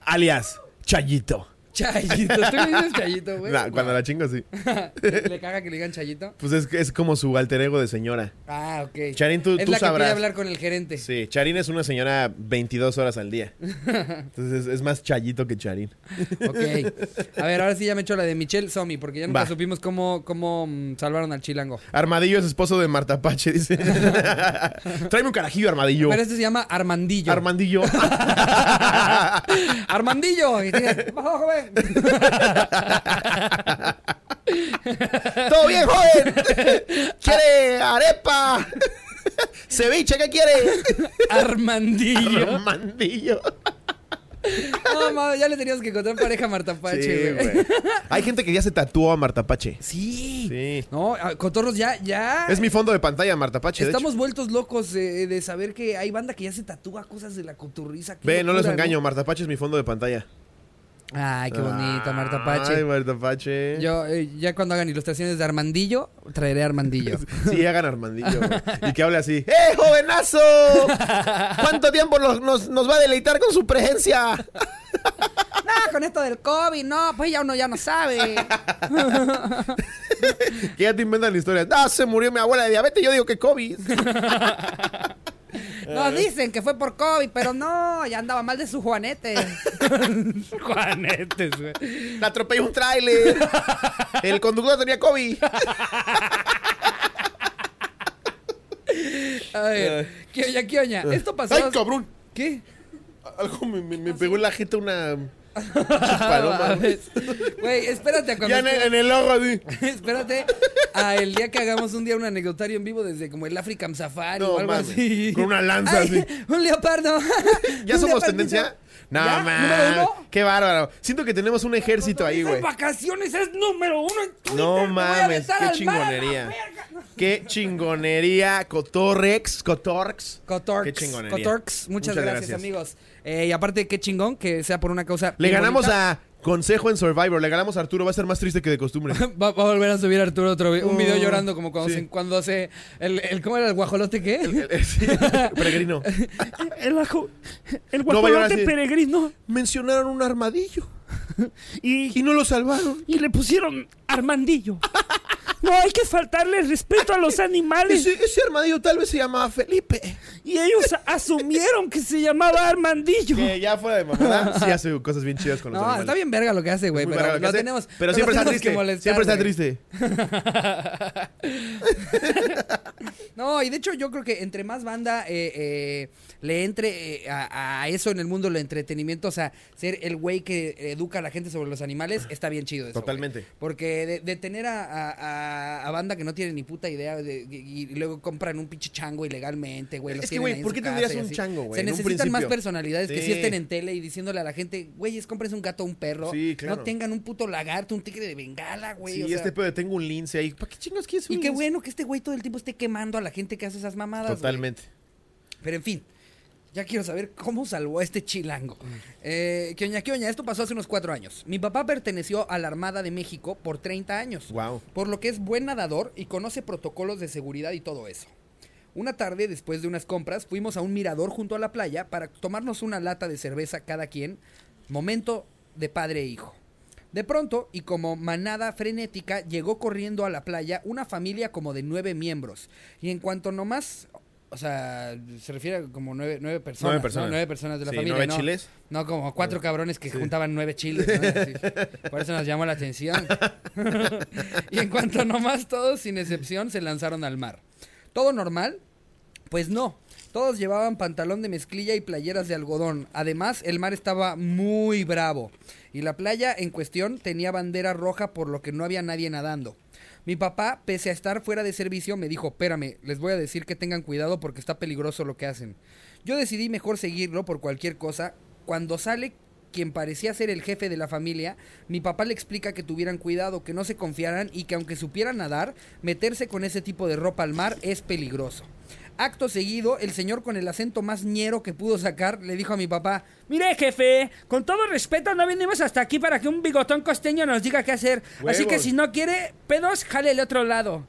Alias Chayito. Chayito, ¿tú le dices Chayito, güey? Nah, cuando la chingo, sí. ¿Le caga que le digan Chayito? Pues es, es como su alter ego de señora. Ah, ok. Charín, tú- es tú la que sabrás. quiere hablar con el gerente. Sí, Charín es una señora 22 horas al día. Entonces es, es más Chayito que Charín. Ok. A ver, ahora sí ya me echo la de Michelle Somi, porque ya nunca Va. supimos cómo, cómo mm, salvaron al chilango. Armadillo es esposo de Marta Pache, dice. Tráeme un carajillo, Armadillo. Pero este se llama Armandillo. Armandillo. Armandillo. Y tiene, "Bajo, joven". ¡Todo bien, joven! ¿Quiere arepa? ¿Ceviche qué quiere? Armandillo. Armandillo. No, ya le teníamos que encontrar pareja a Marta Sí, Pache, güey. güey. Hay gente que ya se tatuó a Marta Pache. Sí. Sí. No, a- Cotorros, ya, ya. Es mi fondo de pantalla, Marta Pache. de Estamos hecho. vueltos locos eh, de saber que hay banda que ya se tatúa cosas de la coturriza. Qué Ve, no les engaño, Marta Pache es mi fondo de pantalla. Ay, qué bonita, Marta Ay, Pache. Marta Pache. Yo, eh, ya cuando hagan ilustraciones de Armandillo, traeré a Armandillo. Sí, hagan Armandillo. Y que hable así. ¡Eh, jovenazo! ¿Cuánto tiempo nos, nos- nos va a deleitar con su presencia? no, con esto del COVID, no, pues ya uno ya no sabe. Que ya te inventan la historia. Ah, se murió mi abuela de diabetes. Yo digo que COVID. Nos dicen que fue por COVID, pero no, ya andaba mal de su juanete. Juanetes, güey. La atropelló un tráiler. El conductor tenía COVID. A ver, ¿qué oña, qué oña? Esto pasó. ¡Ay, cabrón! ¿Qué? Algo me, me- me pegó en la jeta una paloma. Güey, espérate a cuando. Ya en el, en el ojo, así. Espérate a el día que hagamos un día un anecdotario en vivo desde como el African Safari No, o algo mames. así. Con una lanza Ay, así. Un leopardo. ¿Ya Un somos leopardito. tendencia? No, ¿Ya? man. ¿Número uno? Qué bárbaro. Siento que tenemos un ejército ahí, Esas güey. vacaciones es número uno en Twitter. No me voy a mames, aventar qué al mar a la chingonería. verga. Qué chingonería. Cotorrex, Cotorx. Cotorx. Qué chingonería. Cotorx, muchas, Muchas gracias, gracias. amigos. Eh, y aparte, qué chingón que sea por una causa. Le ganamos bonita. a Consejo en Survivor. Le ganamos a Arturo. Va a ser más triste que de costumbre. Va, va a volver a subir Arturo otro vi- un Oh, video llorando como cuando, sí. se, cuando hace el, el ¿cómo era el guajolote qué? El- el- sí, Peregrino. El, a guajolote peregrino. Mencionaron un armadillo. Y, Y no lo salvaron. y le pusieron Armandillo. No hay que faltarle respeto a los animales. Ese, ese armadillo tal vez se llamaba Felipe. Y ellos asumieron que se llamaba Armandillo. Que ya fuera de mamada, sí hace cosas bien chidas con los No, animales. está bien verga lo que hace, güey, pero verga lo que lo hace, tenemos Pero siempre está triste. molestar, Siempre está triste. No, y de hecho yo creo que entre más banda eh, eh, le entre eh, a, a eso en el mundo del entretenimiento, o sea, ser el güey que educa a la gente sobre los animales, está bien chido eso. Totalmente. Porque de, de tener a, a- a- a banda que no tiene ni puta idea de- y, y luego compran un pinche chango ilegalmente, güey. Es que, güey, ¿por qué tendrías un chango, güey, Se necesitan más personalidades que Sí. sí estén en tele y diciéndole a la gente, güeyes, compres un gato o un perro. Sí, claro. No tengan un puto lagarto, un tigre de bengala, güey. Sí, o sea, este pedo tengo un lince ahí. ¿Para qué chingos quieres un y qué lince? bueno que este güey todo el tiempo esté quemando a la gente que hace esas mamadas. güey. Totalmente. Pero en fin, ya quiero saber cómo salvó a este chilango. Eh, que oña, que oña, esto pasó hace unos cuatro años. Mi papá perteneció a la Armada de México por 30 años. Wow. Por lo que es buen nadador y conoce protocolos de seguridad y todo eso. Una tarde, después de unas compras, fuimos a un mirador junto a la playa para tomarnos una lata de cerveza cada quien. Momento de padre e hijo. De pronto, y como manada frenética, llegó corriendo a la playa una familia como de nueve miembros. Y en cuanto nomás, o sea, se refiere a como nueve, nueve personas. Nueve ¿no? personas. Nueve personas de la Sí, familia. nueve no, chiles. No, como cuatro cabrones que juntaban nueve chiles. Por eso nos llamó la atención. y en cuanto nomás todos, sin excepción, se lanzaron al mar. ¿Todo normal? Pues no. Todos llevaban pantalón de mezclilla y playeras de algodón. Además, el mar estaba muy bravo. Y la playa en cuestión tenía bandera roja por lo que no había nadie nadando. Mi papá, pese a estar fuera de servicio, me dijo, espérame, les voy a decir que tengan cuidado porque está peligroso lo que hacen. Yo decidí mejor seguirlo por cualquier cosa. Cuando sale quien parecía ser el jefe de la familia, mi papá le explica que tuvieran cuidado, que no se confiaran y que aunque supieran nadar, meterse con ese tipo de ropa al mar es peligroso. Acto seguido, el señor con el acento más ñero que pudo sacar le dijo a mi papá, Mire, jefe, con todo respeto, no venimos hasta aquí para que un bigotón costeño nos diga qué hacer. Así que si no quiere pedos, jale el otro lado.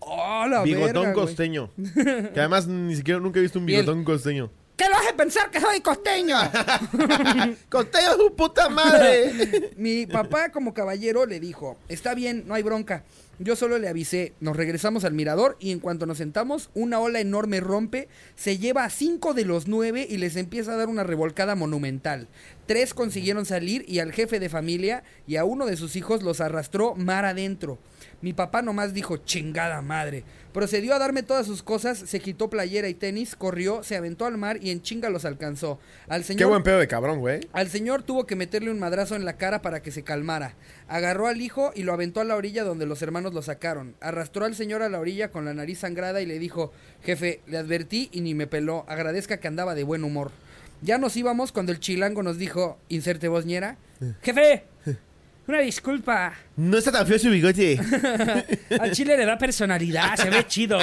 ¡Oh, la Bigotón verga, güey". costeño. que además ni siquiera nunca he visto un bigotón costeño. ¿Qué lo hace pensar que soy costeño? ¡Costeño, su puta madre! Mi papá, como caballero, le dijo: Está bien, no hay bronca. Yo solo le avisé. Nos regresamos al mirador y en cuanto nos sentamos, una ola enorme rompe, se lleva a cinco de los nueve y les empieza a dar una revolcada monumental. Tres consiguieron salir y al jefe de familia y a uno de sus hijos los arrastró mar adentro. Mi papá nomás dijo, chingada madre. Procedió a darme todas sus cosas, se quitó playera y tenis, corrió, se aventó al mar y en chinga los alcanzó. Al señor Qué buen pedo de cabrón, güey. al señor tuvo que meterle un madrazo en la cara para que se calmara. Agarró al hijo y lo aventó a la orilla donde los hermanos lo sacaron. Arrastró al señor a la orilla con la nariz sangrada y le dijo, jefe, le advertí y ni me peló. Agradezca que andaba de buen humor. Ya nos íbamos cuando el chilango nos dijo, inserte voz ñera. Jefe, una disculpa. No está tan feo su bigote. Al chile le da personalidad, se ve chido.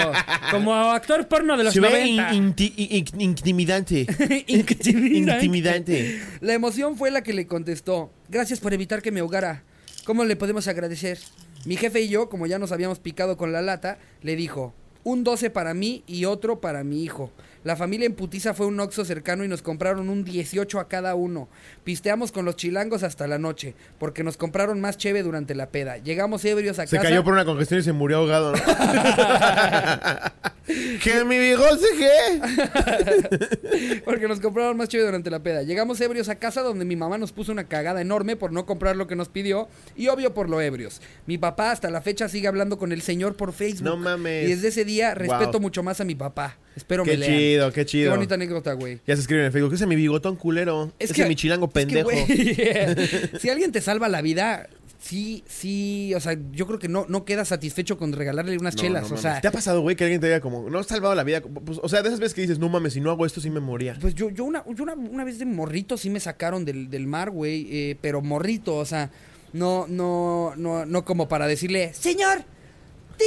Como actor porno de los Se ve in- 90. inti- in- intimidante. Intimidante. Intimidante. La emoción fue la que le contestó, gracias por evitar que me ahogara. ¿Cómo le podemos agradecer? Mi jefe y yo, como ya nos habíamos picado con la lata, le dijo, un 12 para mí y otro para mi hijo. La familia en Putiza fue un oxo cercano y nos compraron un 18 a cada uno. Pisteamos con los chilangos hasta la noche, porque nos compraron más cheve durante la peda. Llegamos ebrios a Se casa. cayó por una congestión y se murió ahogado, ¿no? ¿Que mi bigote qué? Porque nos compraron más chido durante la peda. Llegamos ebrios a casa donde mi mamá nos puso una cagada enorme por no comprar lo que nos pidió y obvio por lo ebrios. Mi papá hasta la fecha sigue hablando con el señor por Facebook. No mames. Y desde ese día respeto Wow. mucho más a mi papá. Espero Qué me lean. chido, qué Qué chido. bonita anécdota, güey. Ya se escribe en el Facebook. Ese es mi bigotón culero. Es Ese que- mi chilango Es que, pendejo. güey, si alguien te salva la vida, sí, sí, o sea, yo creo que no, no quedas satisfecho con regalarle unas No, chelas. no o mames. sea, ¿Te ha pasado, güey, que alguien te diga como, no has salvado la vida? Pues, o sea, de esas veces que dices, no mames, si no hago esto, sí me moría. Pues yo, yo, una, yo una, una vez de morrito sí me sacaron del, del mar, güey. eh, pero morrito, o sea, no, no, no, no como para decirle, señor,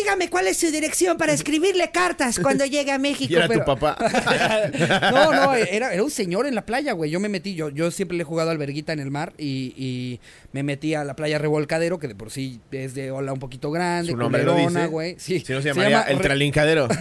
dígame cuál es su dirección para escribirle cartas cuando llegue a México. Y era pero- tu papá. no, no, era, era un señor en la playa, güey. Yo me metí, yo, yo siempre le he jugado alberguita en el mar y, y me metí a la playa Revolcadero, que de por sí es de ola un poquito grande, Su nombre lo dice. güey. Sí, Si no se llamaría el tralincadero.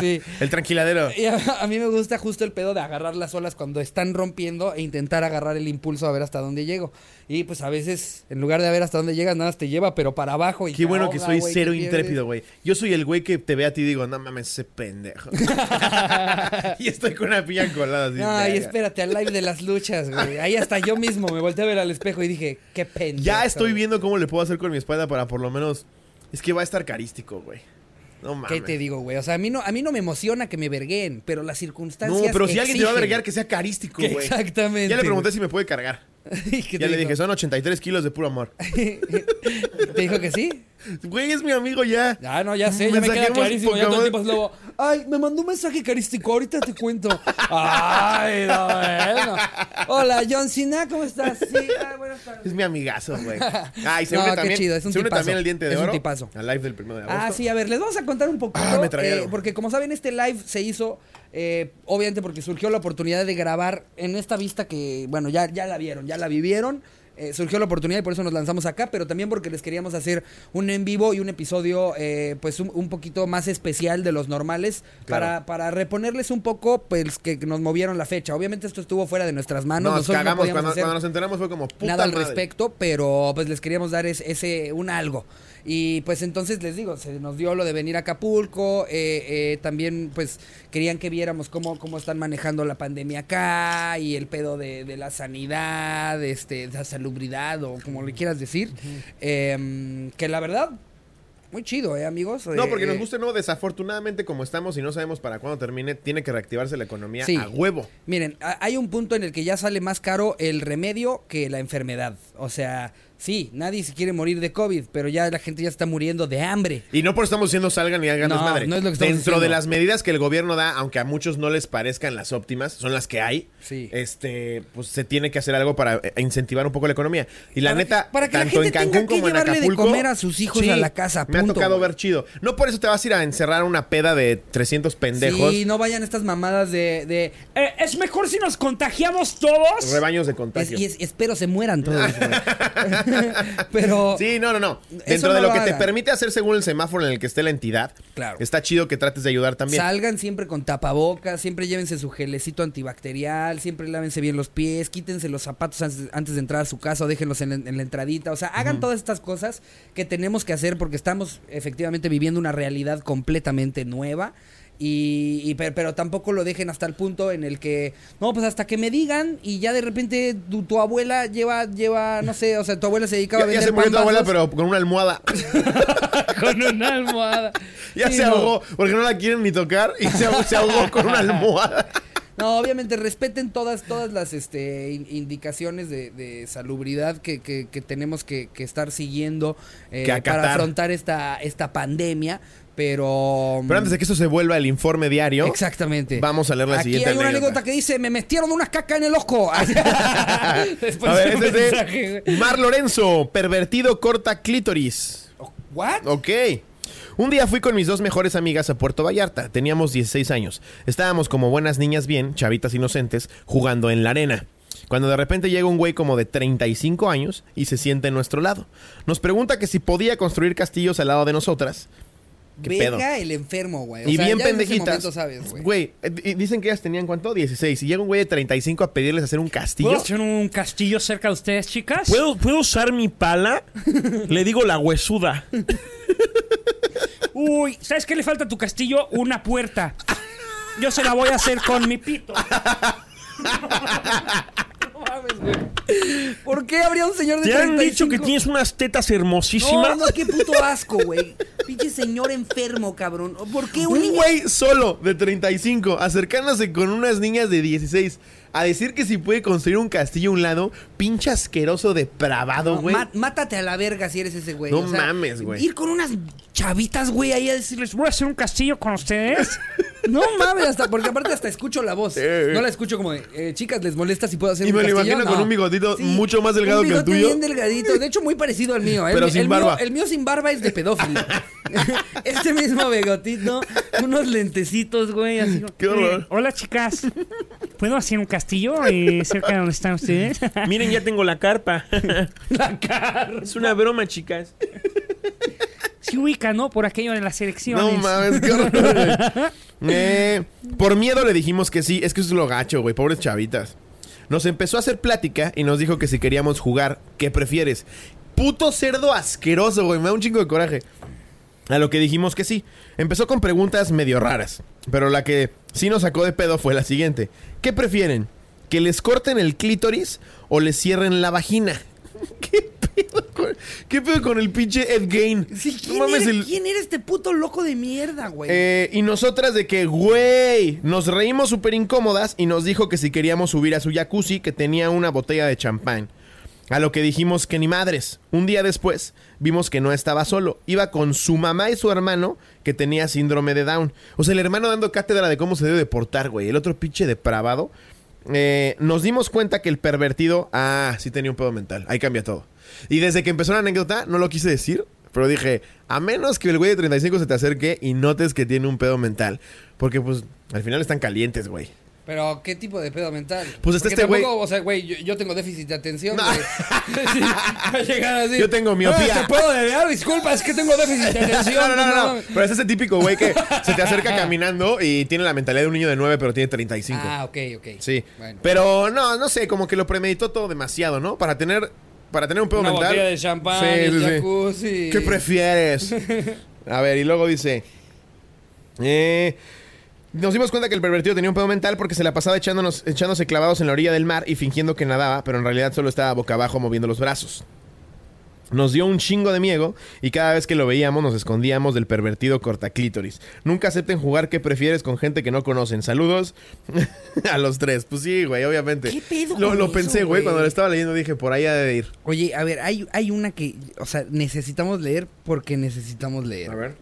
Sí. El tranquiladero. Y a, a mí me gusta justo el pedo de agarrar las olas cuando están rompiendo e intentar agarrar el impulso a ver hasta dónde llego. Y pues a veces, en lugar de ver hasta dónde llegas, nada más te lleva, pero para abajo. Y Qué bueno que soy güey, cero intrépido, güey. Yo soy el güey que te ve a ti y digo, no mames, ese pendejo. y estoy con una piña colada así. Ay, espérate, al live de las luchas, güey. Ahí hasta yo mismo me volteé a ver al espejo y dije, qué pendejo. Ya estoy viendo cómo le puedo hacer con mi espalda para por lo menos. Es que va a estar carístico, güey. No mames. ¿Qué te digo, güey? O sea, a mí no, a mí no me emociona que me verguen, pero las circunstancias. No, pero si alguien te va a verguear, que sea carístico, güey. Exactamente. Ya le pregunté si me puede cargar. güey. ¿Qué Ya le dijo? dije, son 83 kilos de puro amor. ¿Te dijo que sí? Güey, es mi amigo ya. Ah, no, ya sé, ya me queda clarísimo. Ya todo el tiempo es lobo. Ay, me mandó un mensaje carístico, ahorita te cuento. Ay, no, bueno. Hola, John Cena, ¿cómo estás? Sí, ay, buenas tardes. Es mi amigazo, güey. Ah, y se No, une qué también. chido, es un se une tipazo. también el diente de Es un oro. tipazo. Al live del primero de agosto. Ah, sí, a ver, les vamos a contar un poquito. Ah, me eh, porque como saben, este live se hizo, eh, obviamente porque surgió la oportunidad de grabar en esta vista que, bueno, ya, ya la vieron, ya la vivieron. Eh, surgió la oportunidad y por eso nos lanzamos acá, pero también porque les queríamos hacer un en vivo y un episodio eh, pues un, un poquito más especial de los normales Claro. para, para reponerles un poco pues que nos movieron la fecha. Obviamente esto estuvo fuera de nuestras manos. Nos nosotros cagamos. cuando, nos enteramos fue como puta nada al respecto, pero pues les queríamos dar es- ese un algo. Y pues entonces les digo, se nos dio lo de venir a Acapulco, eh, eh, también pues querían que viéramos cómo, cómo están manejando la pandemia acá y el pedo de, de la sanidad, este, de la salubridad o como le quieras decir. Em, que la verdad, muy chido, ¿eh, amigos? No, Eh, porque nos eh, guste o no, desafortunadamente como estamos y no sabemos para cuándo termine, tiene que reactivarse la economía Sí. a huevo. Miren, hay un punto en el que ya sale más caro el remedio que la enfermedad. O sea, sí, nadie se quiere morir de COVID, pero ya la gente ya está muriendo de hambre. Y no por estamos diciendo salgan y hagan No, desmadre. no es lo que Dentro de diciendo. las medidas que el gobierno da, aunque a muchos no les parezcan las óptimas, son las que hay. Sí. Este, pues se tiene que hacer algo para eh, incentivar un poco la economía. Y la Para neta, que- para que la tanto en gente tenga Cancún que como en llevarle de Acapulco. comer a sus hijos a la casa, Me ha punto, tocado ver chido. No por eso te vas a ir a encerrar una peda de 300 pendejos. Sí, no vayan estas mamadas de... de Eh, es mejor si nos contagiamos todos. Rebaños de es- contagio. y es- espero se mueran todos. Pero... Sí, no, no, no. Dentro no de lo lo que te permite hacer según el semáforo en el que esté la entidad, Claro. está chido que trates de ayudar también. Salgan siempre con tapabocas, siempre llévense su gelecito antibacterial, siempre lávense bien los pies, quítense los zapatos antes, antes de entrar a su casa o déjenlos en, la- en la entradita. O sea, hagan todas estas cosas que tenemos que hacer porque estamos efectivamente viviendo una realidad completamente nueva. Y, y per- pero, tampoco lo dejen hasta el punto en el que no pues hasta que me digan y ya de repente tu, tu abuela lleva lleva no sé o sea tu abuela se dedicaba Ya, a ya vender se murió tu abuela, pero con una almohada. con una almohada ya Sí, se no. ahogó, porque no la quieren ni tocar y se ahogó, se ahogó con una almohada. No, obviamente respeten todas, todas las este, in- indicaciones de, de salubridad que, que- que tenemos que, que estar siguiendo eh, para afrontar esta, esta pandemia, pero... Pero antes de que eso se vuelva el informe diario, Exactamente. vamos a leer la Aquí siguiente hay una anécdota. anécdota que dice, me metieron unas caca en el ojo. Después a ver, de un este es mensaje, de. Mar Lorenzo, pervertido corta clítoris. ¿What? Ok. Un día fui con mis dos mejores amigas a Puerto Vallarta. Teníamos 16 años. Estábamos como buenas niñas bien, chavitas inocentes, jugando en la arena. Cuando de repente llega un güey como de 35 años y se sienta en nuestro lado. Nos pregunta que si podía construir castillos al lado de nosotras. ¿Qué Verga pedo? el enfermo, güey. O Y sea, bien ya desde ese pendejitas. sabes, güey. Güey, eh, dicen que ellas tenían cuánto? 16. Y llega un güey de 35 a pedirles hacer un castillo. ¿Puedo hacer un castillo cerca de ustedes, chicas? ¿Puedo, ¿Puedo usar mi pala? Le digo la huesuda. Uy, ¿sabes qué le falta a tu castillo? Una puerta. Yo se la voy a hacer con mi pito. ¿Por qué habría un señor de ¿Te han 35? dicho que tienes unas tetas No, hermosísimas? no, qué puto asco, güey. Pinche señor enfermo, cabrón. ¿Por qué un Un niño? güey solo de 35 acercándose con unas niñas de 16 a decir que si puede construir un castillo a un lado, pinche asqueroso depravado, No, güey. má- mátate a la verga si eres ese güey. No mames, güey. Ir con unas chavitas, güey, ahí a decirles, ¿Les voy a hacer un castillo con ustedes? No mames, hasta, porque aparte hasta escucho la voz. Eh, eh. No la escucho como de, eh, chicas, ¿les molesta si puedo hacer Y un me lo castillo? imagino con un bigotito mucho más delgado un que el tuyo. bien delgadito. De hecho, muy parecido al mío. El Pero mi- sin el mío- barba. el mío sin barba es de pedófilo. este mismo bigotito, unos lentecitos, güey, así. Qué horror. Eh, hola, chicas. ¿Puedo hacer un castillo eh, cerca de donde están ustedes? Miren, ya tengo la carpa. La cara. es una broma, chicas. Se ubica, ¿no? Por aquello de las elecciones. No mames, qué horror. Eh, por miedo le dijimos que sí. Es que eso es lo gacho, güey. Pobres chavitas. Nos empezó a hacer plática y nos dijo que si queríamos jugar, ¿qué prefieres? Puto cerdo asqueroso, güey. Me da un chingo de coraje. A lo que dijimos que sí. Empezó con preguntas medio raras. Pero la que sí nos sacó de pedo fue la siguiente. ¿Qué prefieren? ¿Que les corten el clítoris o les cierren la vagina? ¿Qué pedo con, ¿qué pedo con el pinche Ed Gain? Sí, No ¿quién, el- quién era este puto loco de mierda, güey? eh, y nosotras de que, güey, nos reímos súper incómodas y nos dijo que si queríamos subir a su jacuzzi que tenía una botella de champán. A lo que dijimos que ni madres. Un día después vimos que no estaba solo. Iba con su mamá y su hermano que tenía síndrome de Down. O sea, el hermano dando cátedra de cómo se debe de portar, güey. El otro pinche depravado. Eh, nos dimos cuenta que el pervertido... Ah, sí tenía un pedo mental. Ahí cambia todo. Y desde que empezó la anécdota, no lo quise decir. Pero dije, a menos que el güey de 35 se te acerque y notes que tiene un pedo mental. Porque, pues, al final están calientes, güey. Pero, ¿qué tipo de pedo mental? Pues está Porque este güey- O sea, güey, yo, yo tengo déficit de atención, No. va a llegar así. Yo tengo miopía. "Ah, ¿Te puedo deber? Disculpa, es que tengo déficit de atención. No, no, no, no, no. mames". Pero es ese típico güey que se te acerca caminando y tiene la mentalidad de un niño de 9, pero tiene 35. Ah, ok, ok. Sí. Bueno. Pero no, no sé, como que lo premeditó todo demasiado, ¿no? Para tener para tener un pedo Una mental. botella de champán, Sí, el sí, sí. jacuzzi. ¿Qué prefieres? A ver, y luego dice. Eh, nos dimos cuenta que el pervertido tenía un pedo mental porque se la pasaba echándonos, echándose clavados en la orilla del mar y fingiendo que nadaba, pero en realidad solo estaba boca abajo moviendo los brazos. Nos dio un chingo de miedo y cada vez que lo veíamos nos escondíamos del pervertido cortaclítoris. Nunca acepten jugar qué prefieres con gente que no conocen. Saludos a los tres. Pues sí, güey, obviamente. ¿Qué pedo Lo, con lo eso, pensé, güey, güey? cuando lo estaba leyendo dije, por ahí ha de ir. Oye, a ver, hay, hay una que, o sea, necesitamos leer porque necesitamos leer. A ver.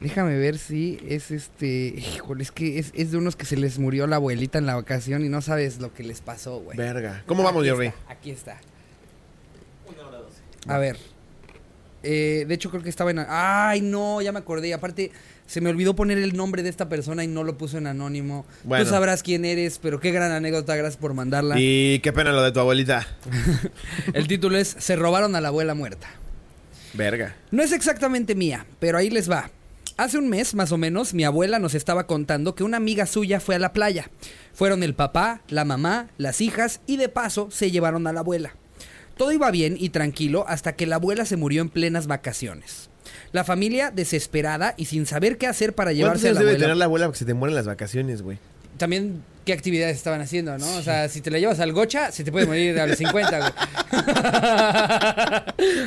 Déjame ver si es este. Híjole, es que es, es de unos que se les murió la abuelita en la vacación y no sabes lo que les pasó, güey. Verga. ¿Cómo vamos, Aquí Jerry? está, aquí está. A ver. Eh, de hecho, creo que estaba en. Ay, no, ya me acordé. Aparte, se me olvidó poner el nombre de esta persona y no lo puso en anónimo. Bueno. Tú sabrás quién eres, pero qué gran anécdota. Gracias por mandarla. Y qué pena lo de tu abuelita. El título es Se robaron a la abuela muerta. Verga. No es exactamente mía, pero ahí les va. Hace un mes, más o menos, mi abuela nos estaba contando que una amiga suya fue a la playa. Fueron el papá, la mamá, las hijas y de paso se llevaron a la abuela. Todo iba bien y tranquilo hasta que la abuela se murió en plenas vacaciones. La familia desesperada y sin saber qué hacer para ¿Cuántos llevarse a la debe abuela. tener la abuela porque se te mueren las vacaciones, güey? También qué actividades estaban haciendo, ¿no? O sea, si te la llevas al gocha, se te puede morir a los 50, güey.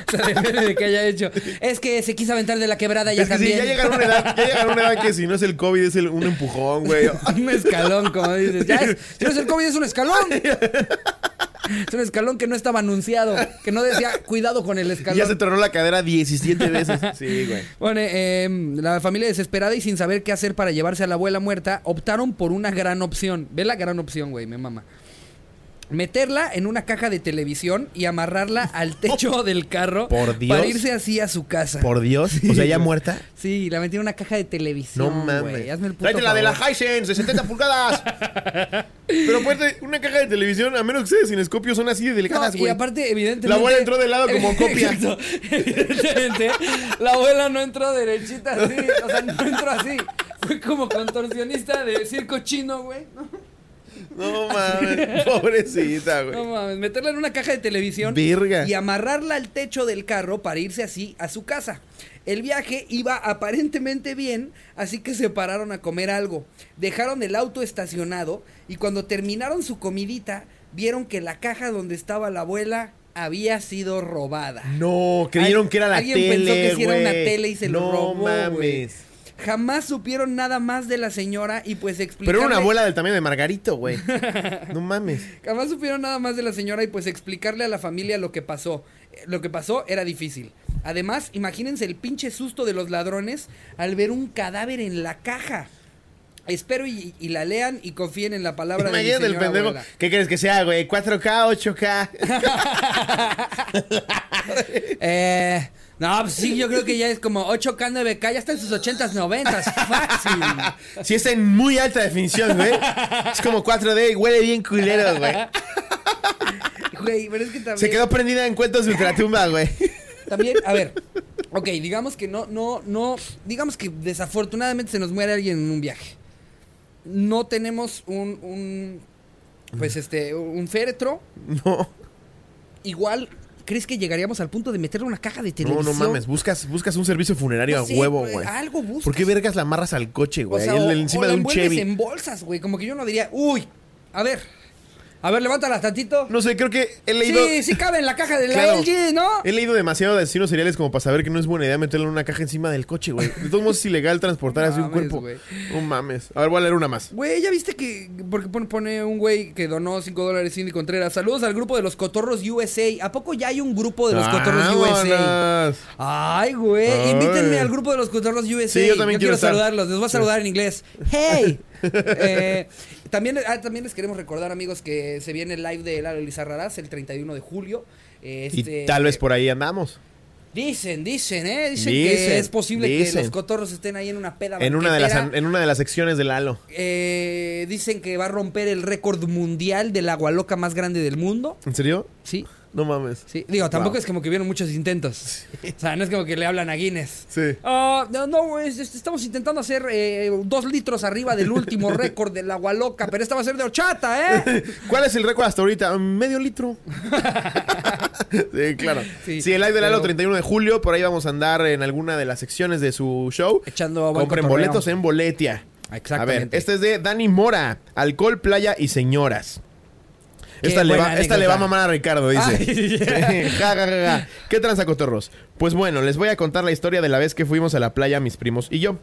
o sea, depende de qué haya hecho. Es que se quiso aventar de la quebrada ya es que sí, ya llegaron a una edad, ya llegaron a una edad que si no es el COVID es el- un empujón, güey. un escalón, como dices. Ya es, si no es el COVID, es un escalón. Es un escalón que no estaba anunciado, que no decía cuidado con el escalón. Ya se tronó la cadera 17 veces. Sí, güey. Bueno, eh, la familia desesperada y sin saber qué hacer para llevarse a la abuela muerta, optaron por una gran opción. Ve la gran opción, güey, me mama. Meterla en una caja de televisión y amarrarla al techo del carro Por Dios. para irse así a su casa. Por Dios. O sea, ya muerta. Sí, la metí en una caja de televisión. No mames. güey. Hazme el puto Tráete la de la favor. Hisense de 70 pulgadas. Pero aparte, una caja de televisión, a menos que sea de cinescopio, son así de No, delicadas, y güey. aparte, evidentemente. La abuela entró de lado como copia. Exacto. Evidentemente, la abuela no entró derechita así. O sea, no entró así. Fue como contorsionista de circo chino, güey. No, No mames. Pobrecita, güey. no mames. Meterla en una caja de televisión. Virga. Y amarrarla al techo del carro para irse así a su casa. El viaje iba aparentemente bien, así que se pararon a comer algo. Dejaron el auto estacionado y cuando terminaron su comidita, vieron que la caja donde estaba la abuela había sido robada. No, creyeron Al- que era la alguien tele, pensó que sí era una tele y se lo no robó, güey. mames. Jamás supieron nada más de la señora y pues Pero explicarle... era una abuela del tamaño de Margarito, güey. No mames. Jamás supieron nada más de la señora y pues explicarle a la familia lo que pasó. Lo que pasó era difícil. Además, imagínense el pinche susto de los ladrones al ver un cadáver en la caja. Espero y, y la lean y confíen en la palabra de mi Imagínate el pendejo. abuela. ¿Qué crees que sea, güey? ¿4K, 8K? Eh, no, pues sí, yo creo que ya es como 8K, 9K, ya está en sus 80s, 90s. Fácil. Si es en muy alta definición, güey. Es como 4D y huele bien culero, güey. Güey, pero es que también. Se quedó prendida en cuentos de ultratumba, güey. También, a ver. Ok, digamos que no, no, no. Digamos que desafortunadamente se nos muere alguien en un viaje. No tenemos un. un pues este. Un féretro. No. Igual. ¿Crees que llegaríamos al punto de meterle una caja de No, televisión? no mames. Buscas, buscas un servicio funerario No a huevo, güey, algo buscas. ¿Por qué vergas la amarras al coche, O güey? sea, o- encima o la de un Chevy. en bolsas, güey. Como que yo no diría, uy, a ver. A ver, levántalas tantito. No sé, creo que he leído. sí, sí cabe en la caja de la Claro. LG, ¿no? He leído demasiado de asesinos seriales como para saber que no es buena idea meterle una caja encima del coche, güey. De todos modos es ilegal transportar No así un cuerpo. No mames. A ver, voy a leer una más. Güey, ¿ya viste que porque pone, un güey que donó 5 dólares Cindy Contreras? Saludos al grupo de los Cotorros USA. ¿A poco ya hay un grupo de los Cotorros USA? Ay, güey, invítenme al grupo de los Cotorros USA. Sí, yo también quiero estar. saludarlos. Les voy a saludar en inglés. Hey. Eh, también, ah, también les queremos recordar, amigos, que se viene el live de Lalo Lizarrarás el 31 de julio. Este, Y tal vez por ahí andamos. Dicen, dicen, ¿eh? Dicen, Dicen, que es posible que los cotorros estén ahí en una peda En una, de las, en una de las secciones del halo. Eh, dicen que va a romper el récord mundial del agua loca más grande del mundo. ¿En serio? Sí, No mames. sí. Digo, tampoco Wow. es como que vieron muchos intentos. O sea, no es como que le hablan a Guinness. Sí. Ah, no, es- estamos intentando hacer eh, dos litros arriba del último récord del agua loca, pero esta va a ser de horchata, ¿eh? ¿Cuál es el récord hasta ahorita? Medio litro. sí, claro. Sí, Sí, el live del halo pero- 31 de julio. Por ahí vamos a andar en alguna de las secciones de su show. Echando Compren boletos en Boletia. A ver, Exactamente. este es de Dani Mora. Alcohol, playa y señoras. Esta le, va, esta le va a mamar a Ricardo, dice. Ay, Ja, ja, ja, ja. ¿Qué tranza, cotorros? Pues bueno, les voy a contar la historia de la vez que fuimos a la playa mis primos y yo.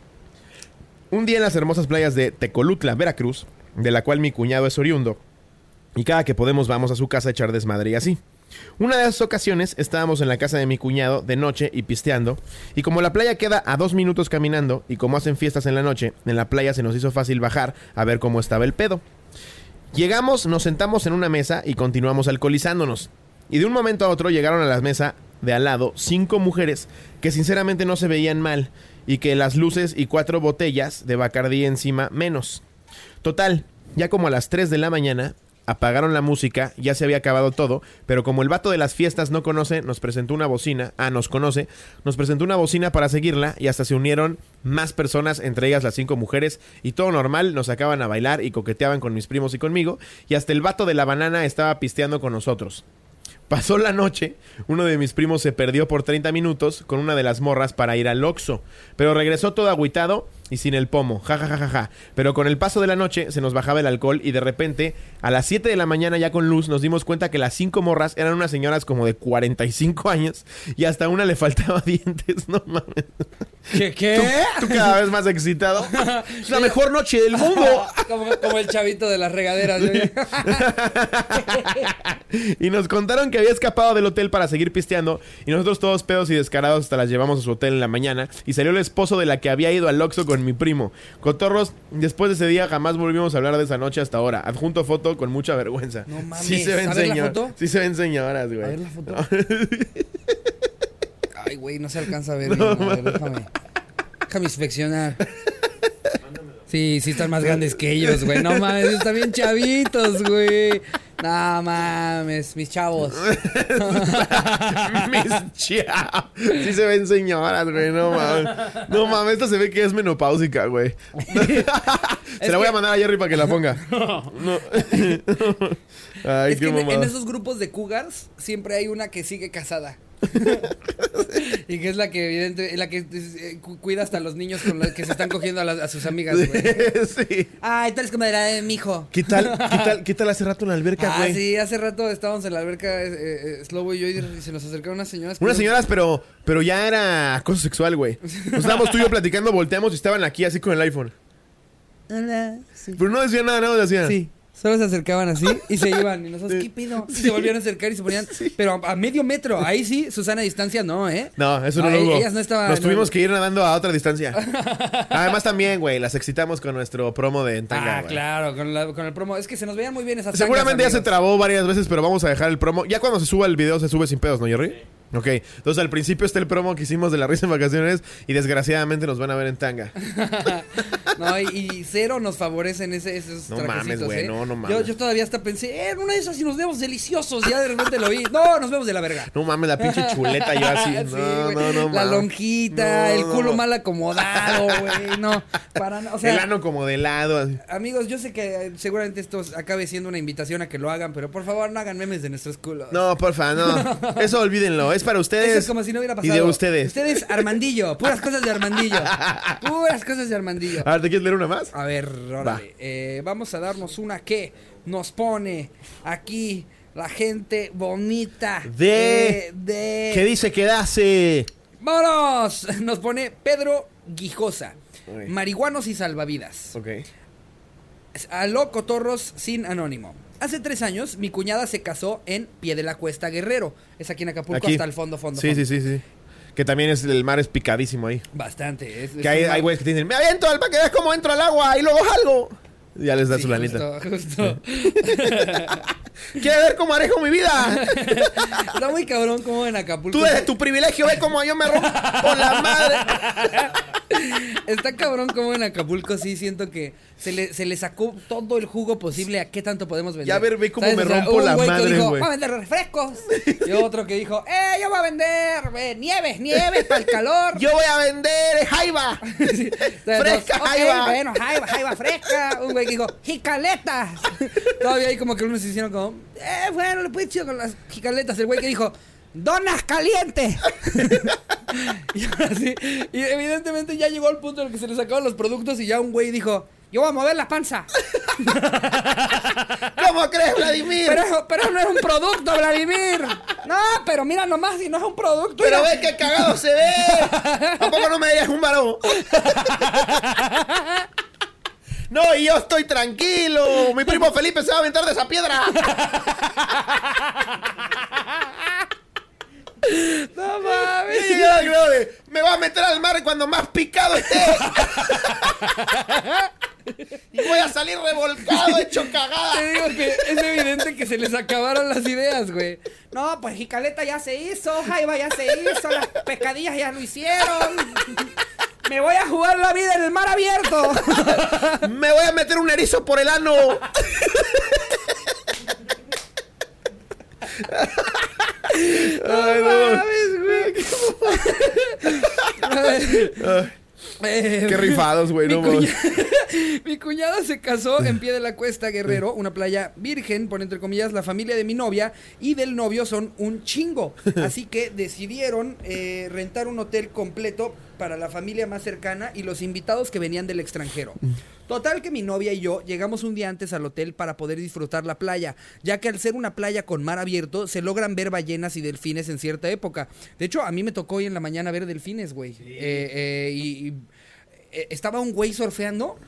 Un día en las hermosas playas de Tecolutla, Veracruz, de la cual mi cuñado es oriundo, y cada que podemos vamos a su casa a echar desmadre y así. Una de esas ocasiones estábamos en la casa de mi cuñado de noche y pisteando, y como la playa queda a dos minutos caminando, y como hacen fiestas en la noche, en la playa se nos hizo fácil bajar a ver cómo estaba el pedo. Llegamos, nos sentamos en una mesa y continuamos alcoholizándonos. Y de un momento a otro llegaron a la mesa de al lado cinco mujeres que sinceramente no se veían mal y que las luces y cuatro botellas de Bacardí encima menos. Total, ya como a las 3 de la mañana apagaron la música, ya se había acabado todo, pero como el vato de las fiestas no conoce, nos presentó una bocina, ah, nos conoce, nos presentó una bocina para seguirla y hasta se unieron más personas, entre ellas las cinco mujeres, y todo normal, nos sacaban a bailar y coqueteaban con mis primos y conmigo, y hasta el vato de la banana estaba pisteando con nosotros. Pasó la noche, uno de mis primos se perdió por 30 minutos con una de las morras para ir al Oxxo, pero regresó todo agüitado y sin el pomo, ja ja ja ja ja. Pero con el paso de la noche se nos bajaba el alcohol y de repente, a las 7 de la mañana ya con luz, nos dimos cuenta que las cinco morras eran unas señoras como de 45 años y hasta una le faltaba dientes, no mames. ¿Qué? qué? Tú cada vez más excitado. Es la mejor noche del mundo. como, como el chavito de las regaderas. güey. y nos contaron que había escapado del hotel para seguir pisteando y nosotros todos pedos y descarados hasta las llevamos a su hotel en la mañana y salió el esposo de la que había ido al Oxxo con mi primo. Cotorros, después de ese día jamás volvimos a hablar de esa noche hasta ahora. Adjunto foto con mucha vergüenza. No mames. Sí se ven A ver la señor- foto. Sí se ven señoras, güey. A ver la foto. Ay, güey, no se alcanza a ver. bien. A ver, déjame. Déjame inspeccionar. Sí, sí están más grandes que ellos, güey. No mames, están bien chavitos, güey. No mames, mis chavos. Mis chavos. Sí se ven señoras, güey. No mames. No mames, esta se ve que es menopáusica, güey. se la voy a mandar a Jerry para que la ponga. No. Ay, es qué que en, en esos grupos de cougars siempre hay una que sigue casada. y que es la que evidente, la que eh, cu- cuida hasta a los niños con los que se están cogiendo a, las- a sus amigas, güey. sí. Ay, tal es como era de mi hijo. ¿Qué tal, qué tal, qué tal hace rato en la alberca, Ah, güey? sí, hace rato estábamos en la alberca, eh, eh, Slobo y yo, y se nos acercaron unas señoras. Unas señoras, pero, pero ya era acoso sexual, güey. Nos estábamos tú y yo platicando, volteamos y estaban aquí así con el iPhone. Hola. Pero no decían nada, nada más decían. Sí, Solo se acercaban así y se iban. Y nosotros, ¿qué pedo? Y se volvían a acercar y se ponían. Pero a, a medio metro. Ahí sí, Susana a distancia no, ¿eh? No, eso no, No, lo hubo. ellas no estaban- Nos no- tuvimos que ir nadando a otra distancia. Además también, güey, las excitamos con nuestro promo de Entanga, Ah, claro, con, la- con el promo. Es que se nos veían muy bien esas Seguramente ya se trabó varias veces, pero vamos a dejar el promo. Ya cuando se suba el video se sube sin pedos, ¿no, Jerry? Ok, entonces al principio está el promo que hicimos de la risa en vacaciones y desgraciadamente nos van a ver en tanga. No, y, y cero nos favorecen ese, esos No mames, güey, ¿eh? no, no mames. Yo, yo todavía hasta pensé, eh, en una de esas y nos vemos deliciosos. Ya de repente lo vi. No, nos vemos de la verga. No mames, la pinche chuleta yo así. Sí, No, güey. no, no, La mames. lonjita, No, el no, culo no. mal acomodado, güey. No, para nada. O sea, el ano como de lado. así. amigos, yo sé que eh, seguramente esto acabe siendo una invitación a que lo hagan, pero por favor no hagan memes de nuestros culos. No, porfa, no. Eso olvídenlo. Es para ustedes. Eso es como si no hubiera pasado. Y de ustedes. Ustedes, Armandillo. Puras cosas de Armandillo. Puras cosas de Armandillo. A ver, ¿te quieres leer una más? A ver, órale. Va. Eh, vamos a darnos una que nos pone aquí la gente bonita De- eh, de ¿Qué dice que hace? ¡Vámonos! Nos pone Pedro Guijosa. Ok. Marihuanos y salvavidas. Ok. Aló Cotorros sin anónimo. Hace tres años mi cuñada se casó en Pie de la Cuesta Guerrero. Es aquí en Acapulco Aquí. hasta el fondo, fondo. Sí, fondo. sí, sí, sí. Que también es el mar es picadísimo ahí. Bastante. es- Que hay, güeyes que dicen, me aviento al para que veas cómo entro al agua y luego salgo. Ya les da Sí, su lanita. justo, justo. ¿Quieres ver cómo manejo mi vida? Está muy cabrón como en Acapulco. Tú desde tu privilegio ve cómo yo me rompo por la madre. Está cabrón como en Acapulco sí siento que se le, se le sacó todo el jugo posible a qué tanto podemos vender. Ya ver, ve cómo me O sea, rompo hubo un la güey madre, que dijo, güey. va a vender refrescos. Y otro que dijo, eh, yo voy a vender eh, nieves, nieves para el calor. Yo voy a vender jaiba. Sí. Entonces, Fresca, jaiba. Bueno, jaiba, jaiba fresca. Un güey que dijo, jicaletas. Todavía hay como que unos se hicieron como, eh, bueno, le puedes chido con las jicaletas. El güey que dijo, donas calientes. y ahora sí, y evidentemente ya llegó al punto en el que se le sacaban los productos y ya un güey dijo, yo voy a mover la panza. ¿Cómo crees, Vladimir? Pero, eso- pero no es un producto, Vladimir. No, pero mira nomás, si no es un producto. Pero ve qué cagado se ve. ¿A poco no me digas un varón? No, y yo estoy tranquilo. Mi primo Felipe se va a aventar de esa piedra. No mames. De, me va a meter al mar cuando más picado esté. Y voy a salir revolcado, hecho Te cagada. digo que es evidente que se les acabaron las ideas, güey. No, pues Jicaleta ya se hizo, Jaiba ya se hizo, las pescadillas ya lo hicieron. Me voy a jugar la vida en el mar abierto. Me voy a meter un erizo por el ano. Ay, no. Ay, Eh, Qué rifados, güey, mi, no cuña- mi cuñada se casó en pie de la cuesta Guerrero, una playa virgen, por entre comillas, la familia de mi novia y del novio son un chingo. Así que decidieron eh, rentar un hotel completo para la familia más cercana y los invitados que venían del extranjero. Total que mi novia y yo llegamos un día antes al hotel para poder disfrutar la playa, ya que al ser una playa con mar abierto se logran ver ballenas y delfines en cierta época. De hecho, a mí me tocó hoy en la mañana ver delfines, güey. Eh, eh, y, y, eh, estaba un güey surfeando.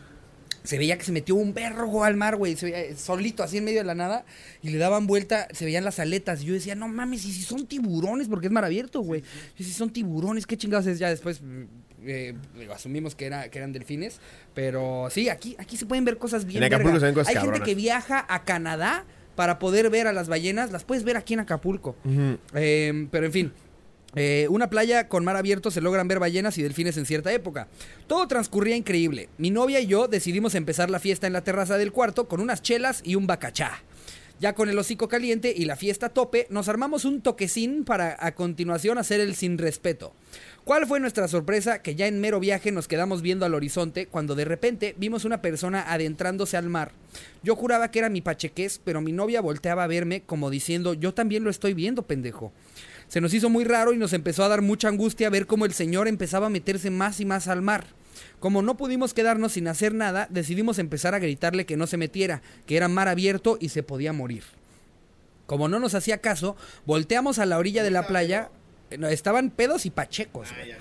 Se veía que se metió un berro al mar, güey, se veía, eh, solito, así en medio de la nada, y le daban vuelta, se veían las aletas. Y yo decía, no mames, y si son tiburones, porque es mar abierto, güey. Y si son tiburones, qué chingados es. Ya después mm, eh, asumimos que, era, que eran delfines. Pero sí, aquí, aquí se pueden ver cosas bien. En Acapulco se ven cosas Hay gente que viaja a Canadá para poder ver a las ballenas, las puedes ver aquí en Acapulco. Eh, pero en fin. Eh, una playa con mar abierto se logran ver ballenas y delfines en cierta época. Todo transcurría increíble. Mi novia y yo decidimos empezar la fiesta en la terraza del cuarto con unas chelas y un bacachá. Ya con el hocico caliente y la fiesta a tope, nos armamos un toquecín para a continuación hacer el sin respeto. ¿Cuál fue nuestra sorpresa? Que ya en mero viaje nos quedamos viendo al horizonte cuando de repente vimos una persona adentrándose al mar. Yo juraba que era mi pachequés, pero mi novia volteaba a verme como diciendo, yo también lo estoy viendo, pendejo. Se nos hizo muy raro y nos empezó a dar mucha angustia ver cómo el señor empezaba a meterse más y más al mar. Como no pudimos quedarnos sin hacer nada, decidimos empezar a gritarle que no se metiera, que era mar abierto y se podía morir. Como no nos hacía caso, volteamos a la orilla de la playa. eh, Estaban pedos y pachecos. güey.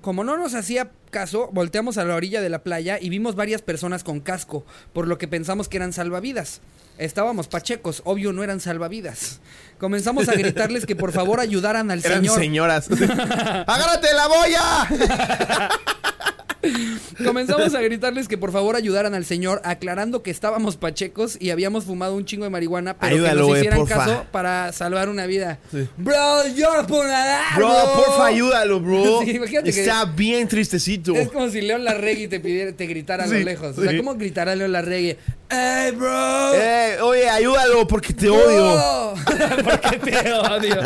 Como no nos hacía caso, volteamos a la orilla de la playa y vimos varias personas con casco, por lo que pensamos que eran salvavidas. Estábamos pachecos, obvio no eran salvavidas. Comenzamos a gritarles que por favor ayudaran al Eran señor. señoras. ¡Agárrate la boya! Comenzamos a gritarles que por favor ayudaran al señor, aclarando que estábamos pachecos y habíamos fumado un chingo de marihuana, pero Ayúdalo, que nos hicieran caso para salvar una vida. Bro, yo puedo nadar, Bro, porfa, ayúdalo, bro. Sí, imagínate que- Está bien tristecito. Es como si León Larregui te pidiera, te gritara a lo Sí, lejos. O sea, sí. ¿cómo gritará León Larregui? ¡Ey, bro! Oye, ayúdalo porque te odio. Porque te odio.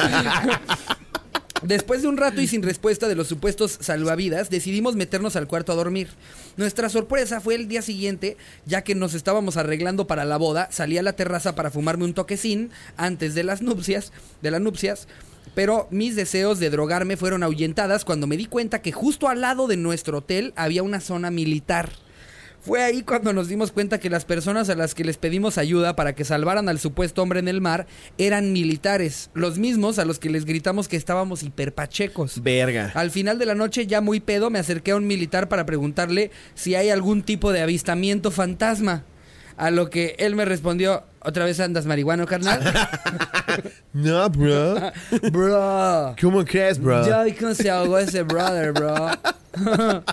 Después de un rato y sin respuesta de los supuestos salvavidas, decidimos meternos al cuarto a dormir. Nuestra sorpresa fue el día siguiente, ya que nos estábamos arreglando para la boda, salí a la terraza para fumarme un toquecín antes de las nupcias, de las nupcias, pero mis deseos de drogarme fueron ahuyentadas cuando me di cuenta que justo al lado de nuestro hotel había una zona militar. Fue ahí cuando nos dimos cuenta que las personas a las que les pedimos ayuda para que salvaran al supuesto hombre en el mar eran militares, los mismos a los que les gritamos que estábamos hiperpachecos. Verga. Al final de la noche, ya muy pedo, me acerqué a un militar para preguntarle si hay algún tipo de avistamiento fantasma. A lo que él me respondió, ¿otra vez andas marihuano, carnal? No, bro. bro. ¿Cómo crees, bro? Ya vi cómo se ahogó ese brother, bro.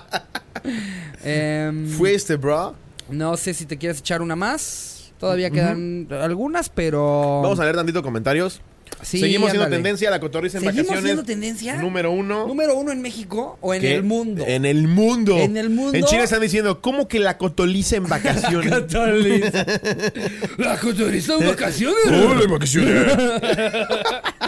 Em, ¿Fuiste, bro? No sé si te quieres echar una más. Todavía quedan algunas, pero. Vamos a leer tantito comentarios. Sí, Seguimos siendo ándale. tendencia, la cotorriza en ¿Seguimos vacaciones. siendo tendencia? Número uno. ¿Número uno en México o en ¿Qué? el mundo? En el mundo. En el mundo. En China están diciendo, ¿cómo que la cotoliza en vacaciones? La cotoriza en vacaciones. Hola, en vacaciones.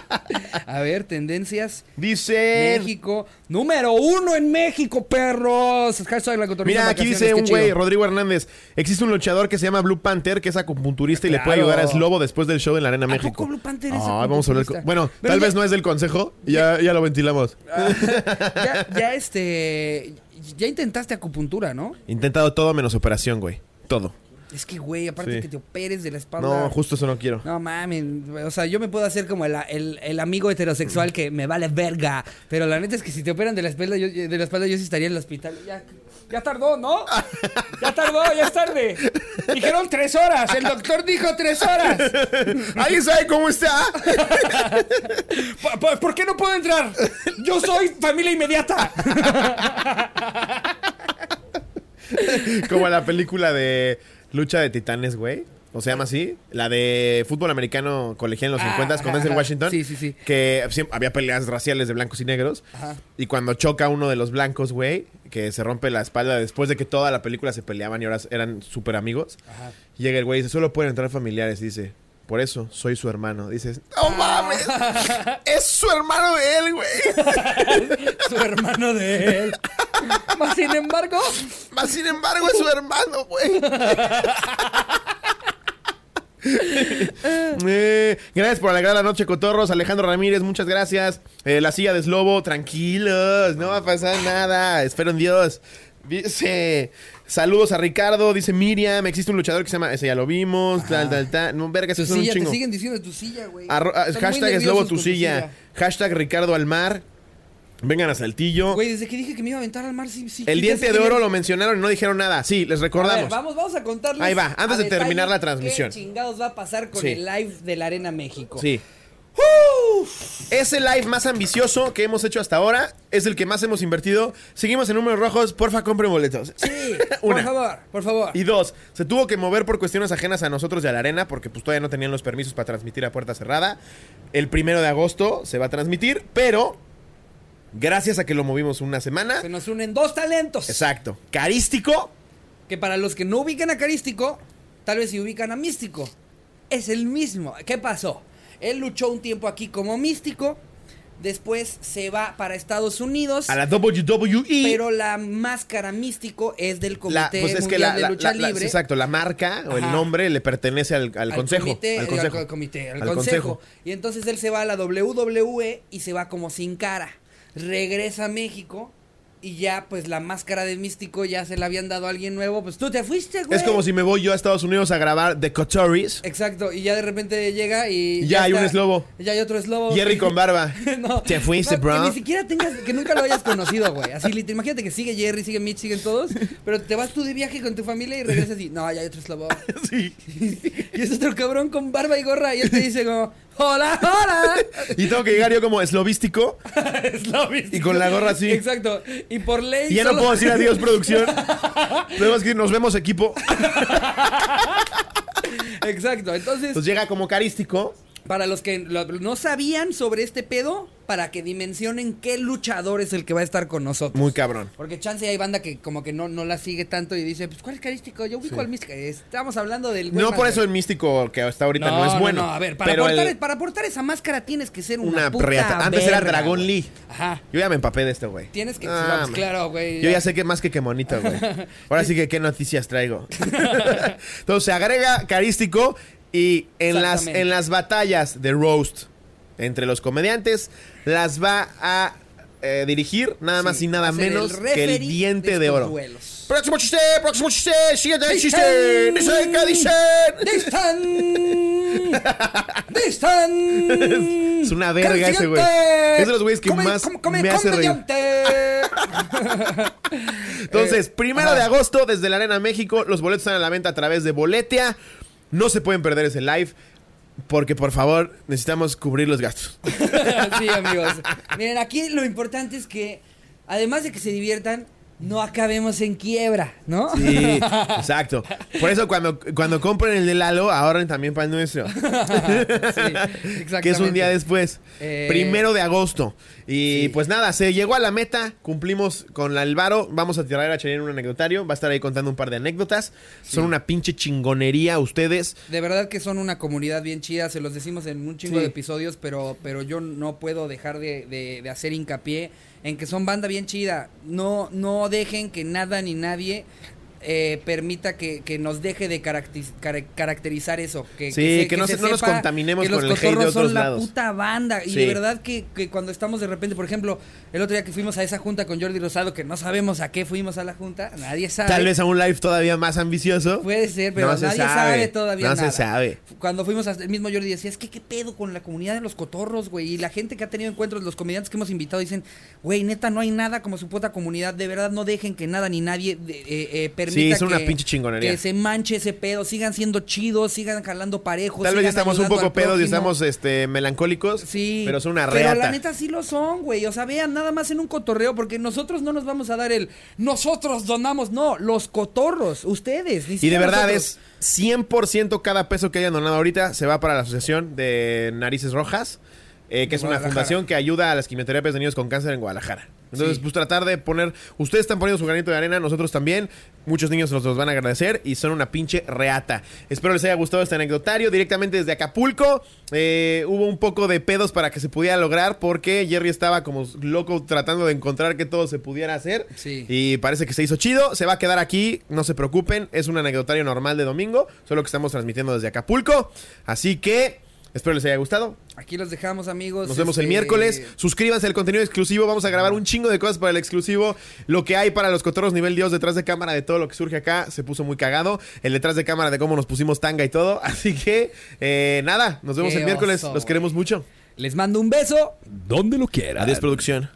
A ver, tendencias. Dice. México. Número uno en México, perros. Hashtag la Mira, aquí dice qué un güey. Rodrigo Hernández. Existe un luchador que se llama Blue Panther, que es acupunturista y le puede ayudar a Slobo después del show en la Arena ¿A México. poco Blue Panther es vamos a hablar. con- Bueno, Pero tal ya- vez no es del consejo. Ya, ya lo ventilamos. ya, ya este. Ya intentaste acupuntura, ¿no? Intentado todo menos operación, güey. Todo. Es que, güey, aparte Sí. que te operes de la espalda. No, justo eso no quiero. No mames, o sea, yo me puedo hacer como el, el- el amigo heterosexual que me vale verga, pero la neta es que si te operan de la espalda, yo, de la espalda yo sí estaría en el hospital. Ya, ya tardó, ¿no? Ya tardó, ya es tarde. Dijeron tres horas, el doctor dijo tres horas. ¿Alguien sabe cómo está? ¿Por, por- por qué no puedo entrar? Yo soy familia inmediata. Como la película de Lucha de Titanes, güey. O se llama así. La de fútbol americano colegial en los Ah, 50 con Denzel. Washington. Sí, sí, sí. Que siempre había peleas raciales de blancos y negros. Ajá. Y cuando choca uno de los blancos, güey, que se rompe la espalda después de que toda la película se peleaban y ahora eran súper amigos. Ajá. Llega el güey y dice, solo pueden entrar familiares. Dice, por eso soy su hermano. Dices, ¡No mames! ¡Es su hermano de él, güey! Su hermano de él. Más sin embargo, Más sin embargo es su hermano, güey. Eh, gracias por alegrar la noche, cotorros. Alejandro Ramírez, muchas gracias. Eh, la silla de Slobo, tranquilos, no va a pasar nada. Espero en Dios. Dice, saludos a Ricardo. Dice Miriam, existe un luchador que se llama, ese ya lo vimos, tal, tal, tal. No, verga, eso es un silla, te chingo. siguen diciendo tu silla, güey. Ah, hashtag Slobo con tu silla. Hashtag Ricardo Almar. Vengan a Saltillo. Güey, desde que dije que me iba a aventar al mar, sí, sí. El diente de oro lo mencionaron y no dijeron nada. Sí, les A recordamos. ver, vamos, vamos a contarles. Ahí va, antes a de terminar la transmisión. ¿Qué chingados va a pasar con Sí. el live de la Arena México? Sí. Es el live más ambicioso que hemos hecho hasta ahora. Es el que más hemos invertido. Seguimos en números rojos. Porfa, compren boletos. Sí, por favor, por favor. Y dos, se tuvo que mover por cuestiones ajenas a nosotros y a la arena porque pues todavía no tenían los permisos para transmitir a puerta cerrada. El primero de agosto se va a transmitir, pero gracias a que lo movimos una semana. Se nos unen dos talentos. Exacto. Carístico. Que para los que no ubican a Carístico, tal vez si ubican a Místico. Es el mismo. ¿Qué pasó? Él luchó un tiempo aquí como Místico. Después se va para Estados Unidos. A la WWE. Pero la máscara Místico es del Comité La- pues es que Mundial la, de la- Lucha Libre. exacto, la marca o el nombre le pertenece al, al consejo. comité, al consejo. al comité, al Al consejo. Y entonces él se va a la WWE y se va como sin cara. Regresa a México y ya pues la máscara de místico ya se la habían dado a alguien nuevo, pues tú te fuiste, güey. Es como si me voy yo a Estados Unidos a grabar The Cotoris. Exacto, y ya de repente llega y... Ya hay un eslobo. Ya hay otro eslobo. Jerry con barba. No, Te fuiste, no, bro. Que ni siquiera tengas, que nunca lo hayas conocido, güey. Así, imagínate que sigue Jerry, sigue Mitch, siguen todos, pero te vas tú de viaje con tu familia y regresas y, no, ya hay otro eslobo. Sí. Y es otro cabrón con barba y gorra y él te dice como, hola, hola. Y tengo que llegar yo como eslovístico y con la gorra así. Exacto. Y por ley. Y ya no puedo decir adiós, producción. Tenemos que ir, nos vemos, equipo. Exacto. Entonces, Pues llega como carístico. Para los que no sabían sobre este pedo, para que dimensionen qué luchador es el que va a estar con nosotros. Muy cabrón. Porque chance hay banda que como que no, no la sigue tanto y dice, pues ¿cuál es carístico? Yo ubico al místico. Estamos hablando del... No por eso el místico que hasta ahorita no, es bueno. No, a ver, para, pero portar, el- para portar esa máscara tienes que ser una, una puta reata. Antes era verga, güey. Lee. Ajá. Yo ya me empapé de esto, güey. Tienes que... Ah, pues claro, güey. Yo ya sé que más que que monito, güey. Ahora sí que qué noticias traigo. Entonces se agrega carístico y en las, en las batallas de roast entre los comediantes las va a eh, dirigir nada más Sí, y nada menos el que el diente de, oro. duelos. Próximo chiste, próximo chiste, siguiente chiste. Dicen, ¿qué dicen? ¡Distan! ¡Distan! Es una verga ese güey. Es de los güeyes que más me hace reír. Entonces, Eh, primero de agosto, desde la Arena México, los boletos están a la venta a través de Boletia. No se pueden perder ese live. Porque, por favor, necesitamos cubrir los gastos. sí, amigos. Miren, aquí lo importante es que, además de que se diviertan, no acabemos en quiebra, ¿no? Sí, exacto. Por eso, cuando, cuando compren el de Lalo, ahorren también para el nuestro. Sí, que es un día después. Eh, Primero de agosto. Y sí. pues nada, se llegó a la meta. Cumplimos con la- el varo. Vamos a tirar a Cherín un anecdotario. Va a estar ahí contando un par de anécdotas. Son una pinche chingonería ustedes. De verdad que son una comunidad bien chida, se los decimos en un chingo de episodios, pero, pero yo no puedo dejar de, de- de hacer hincapié en que son banda bien chida. No, no dejen que nada ni nadie eh, permita que, que nos deje de caracterizar eso. Que, Sí, se- que no se- no nos sepa contaminemos que con los el hate de otros son la lados. puta banda. Y Sí. de verdad que, que cuando estamos de repente, por ejemplo, el otro día que fuimos a esa junta con Jordi Rosado, que no sabemos a qué fuimos a la junta, nadie sabe. Tal vez a un live todavía más ambicioso. Puede ser, pero No nadie sabe, sabe, todavía no nada. se sabe. Cuando fuimos hasta el mismo Jordi decía, es que qué pedo con la comunidad de los cotorros, güey. Y la gente que ha tenido encuentros, los comediantes que hemos invitado dicen, güey, neta, no hay nada como su puta comunidad. De verdad, no dejen que nada ni nadie eh, eh, permita Sí, es una que- pinche chingonería. Que se manche ese pedo, sigan siendo chidos, sigan jalando parejos. Tal vez ya estamos un poco pedos y estamos este, melancólicos. Sí. Pero es una Pero reata. la neta sí lo son, güey. O sea, vean nada más en un cotorreo, porque nosotros no nos vamos a dar el nosotros donamos, no, los cotorros, ustedes. Y de verdad nosotros. es 100% cada peso que hayan donado ahorita se va para la Asociación de Narices Rojas, eh, que es una fundación que ayuda a las quimioterapias de niños con cáncer en Guadalajara. Entonces, Sí. pues tratar de poner, ustedes están poniendo su granito de arena, nosotros también, muchos niños nos los van a agradecer y son una pinche reata. Espero les haya gustado este anecdotario directamente desde Acapulco. Eh, hubo un poco de pedos para que se pudiera lograr porque Jerry estaba como loco tratando de encontrar que todo se pudiera hacer. Sí. Y parece que se hizo chido. Se va a quedar aquí, no se preocupen. Es un anecdotario normal de domingo, solo que estamos transmitiendo desde Acapulco. Así que espero les haya gustado. Aquí los dejamos, amigos. Nos vemos el Este, miércoles. Suscríbanse al contenido exclusivo. Vamos a grabar un chingo de cosas para el exclusivo. Lo que hay para los cotorros nivel Dios detrás de cámara de todo lo que surge acá. Se puso muy cagado. El detrás de cámara de cómo nos pusimos tanga y todo. Así que, eh, nada, nos vemos Qué el miércoles. oso, los queremos mucho. Les mando un beso. Donde lo quiera. Adiós, producción.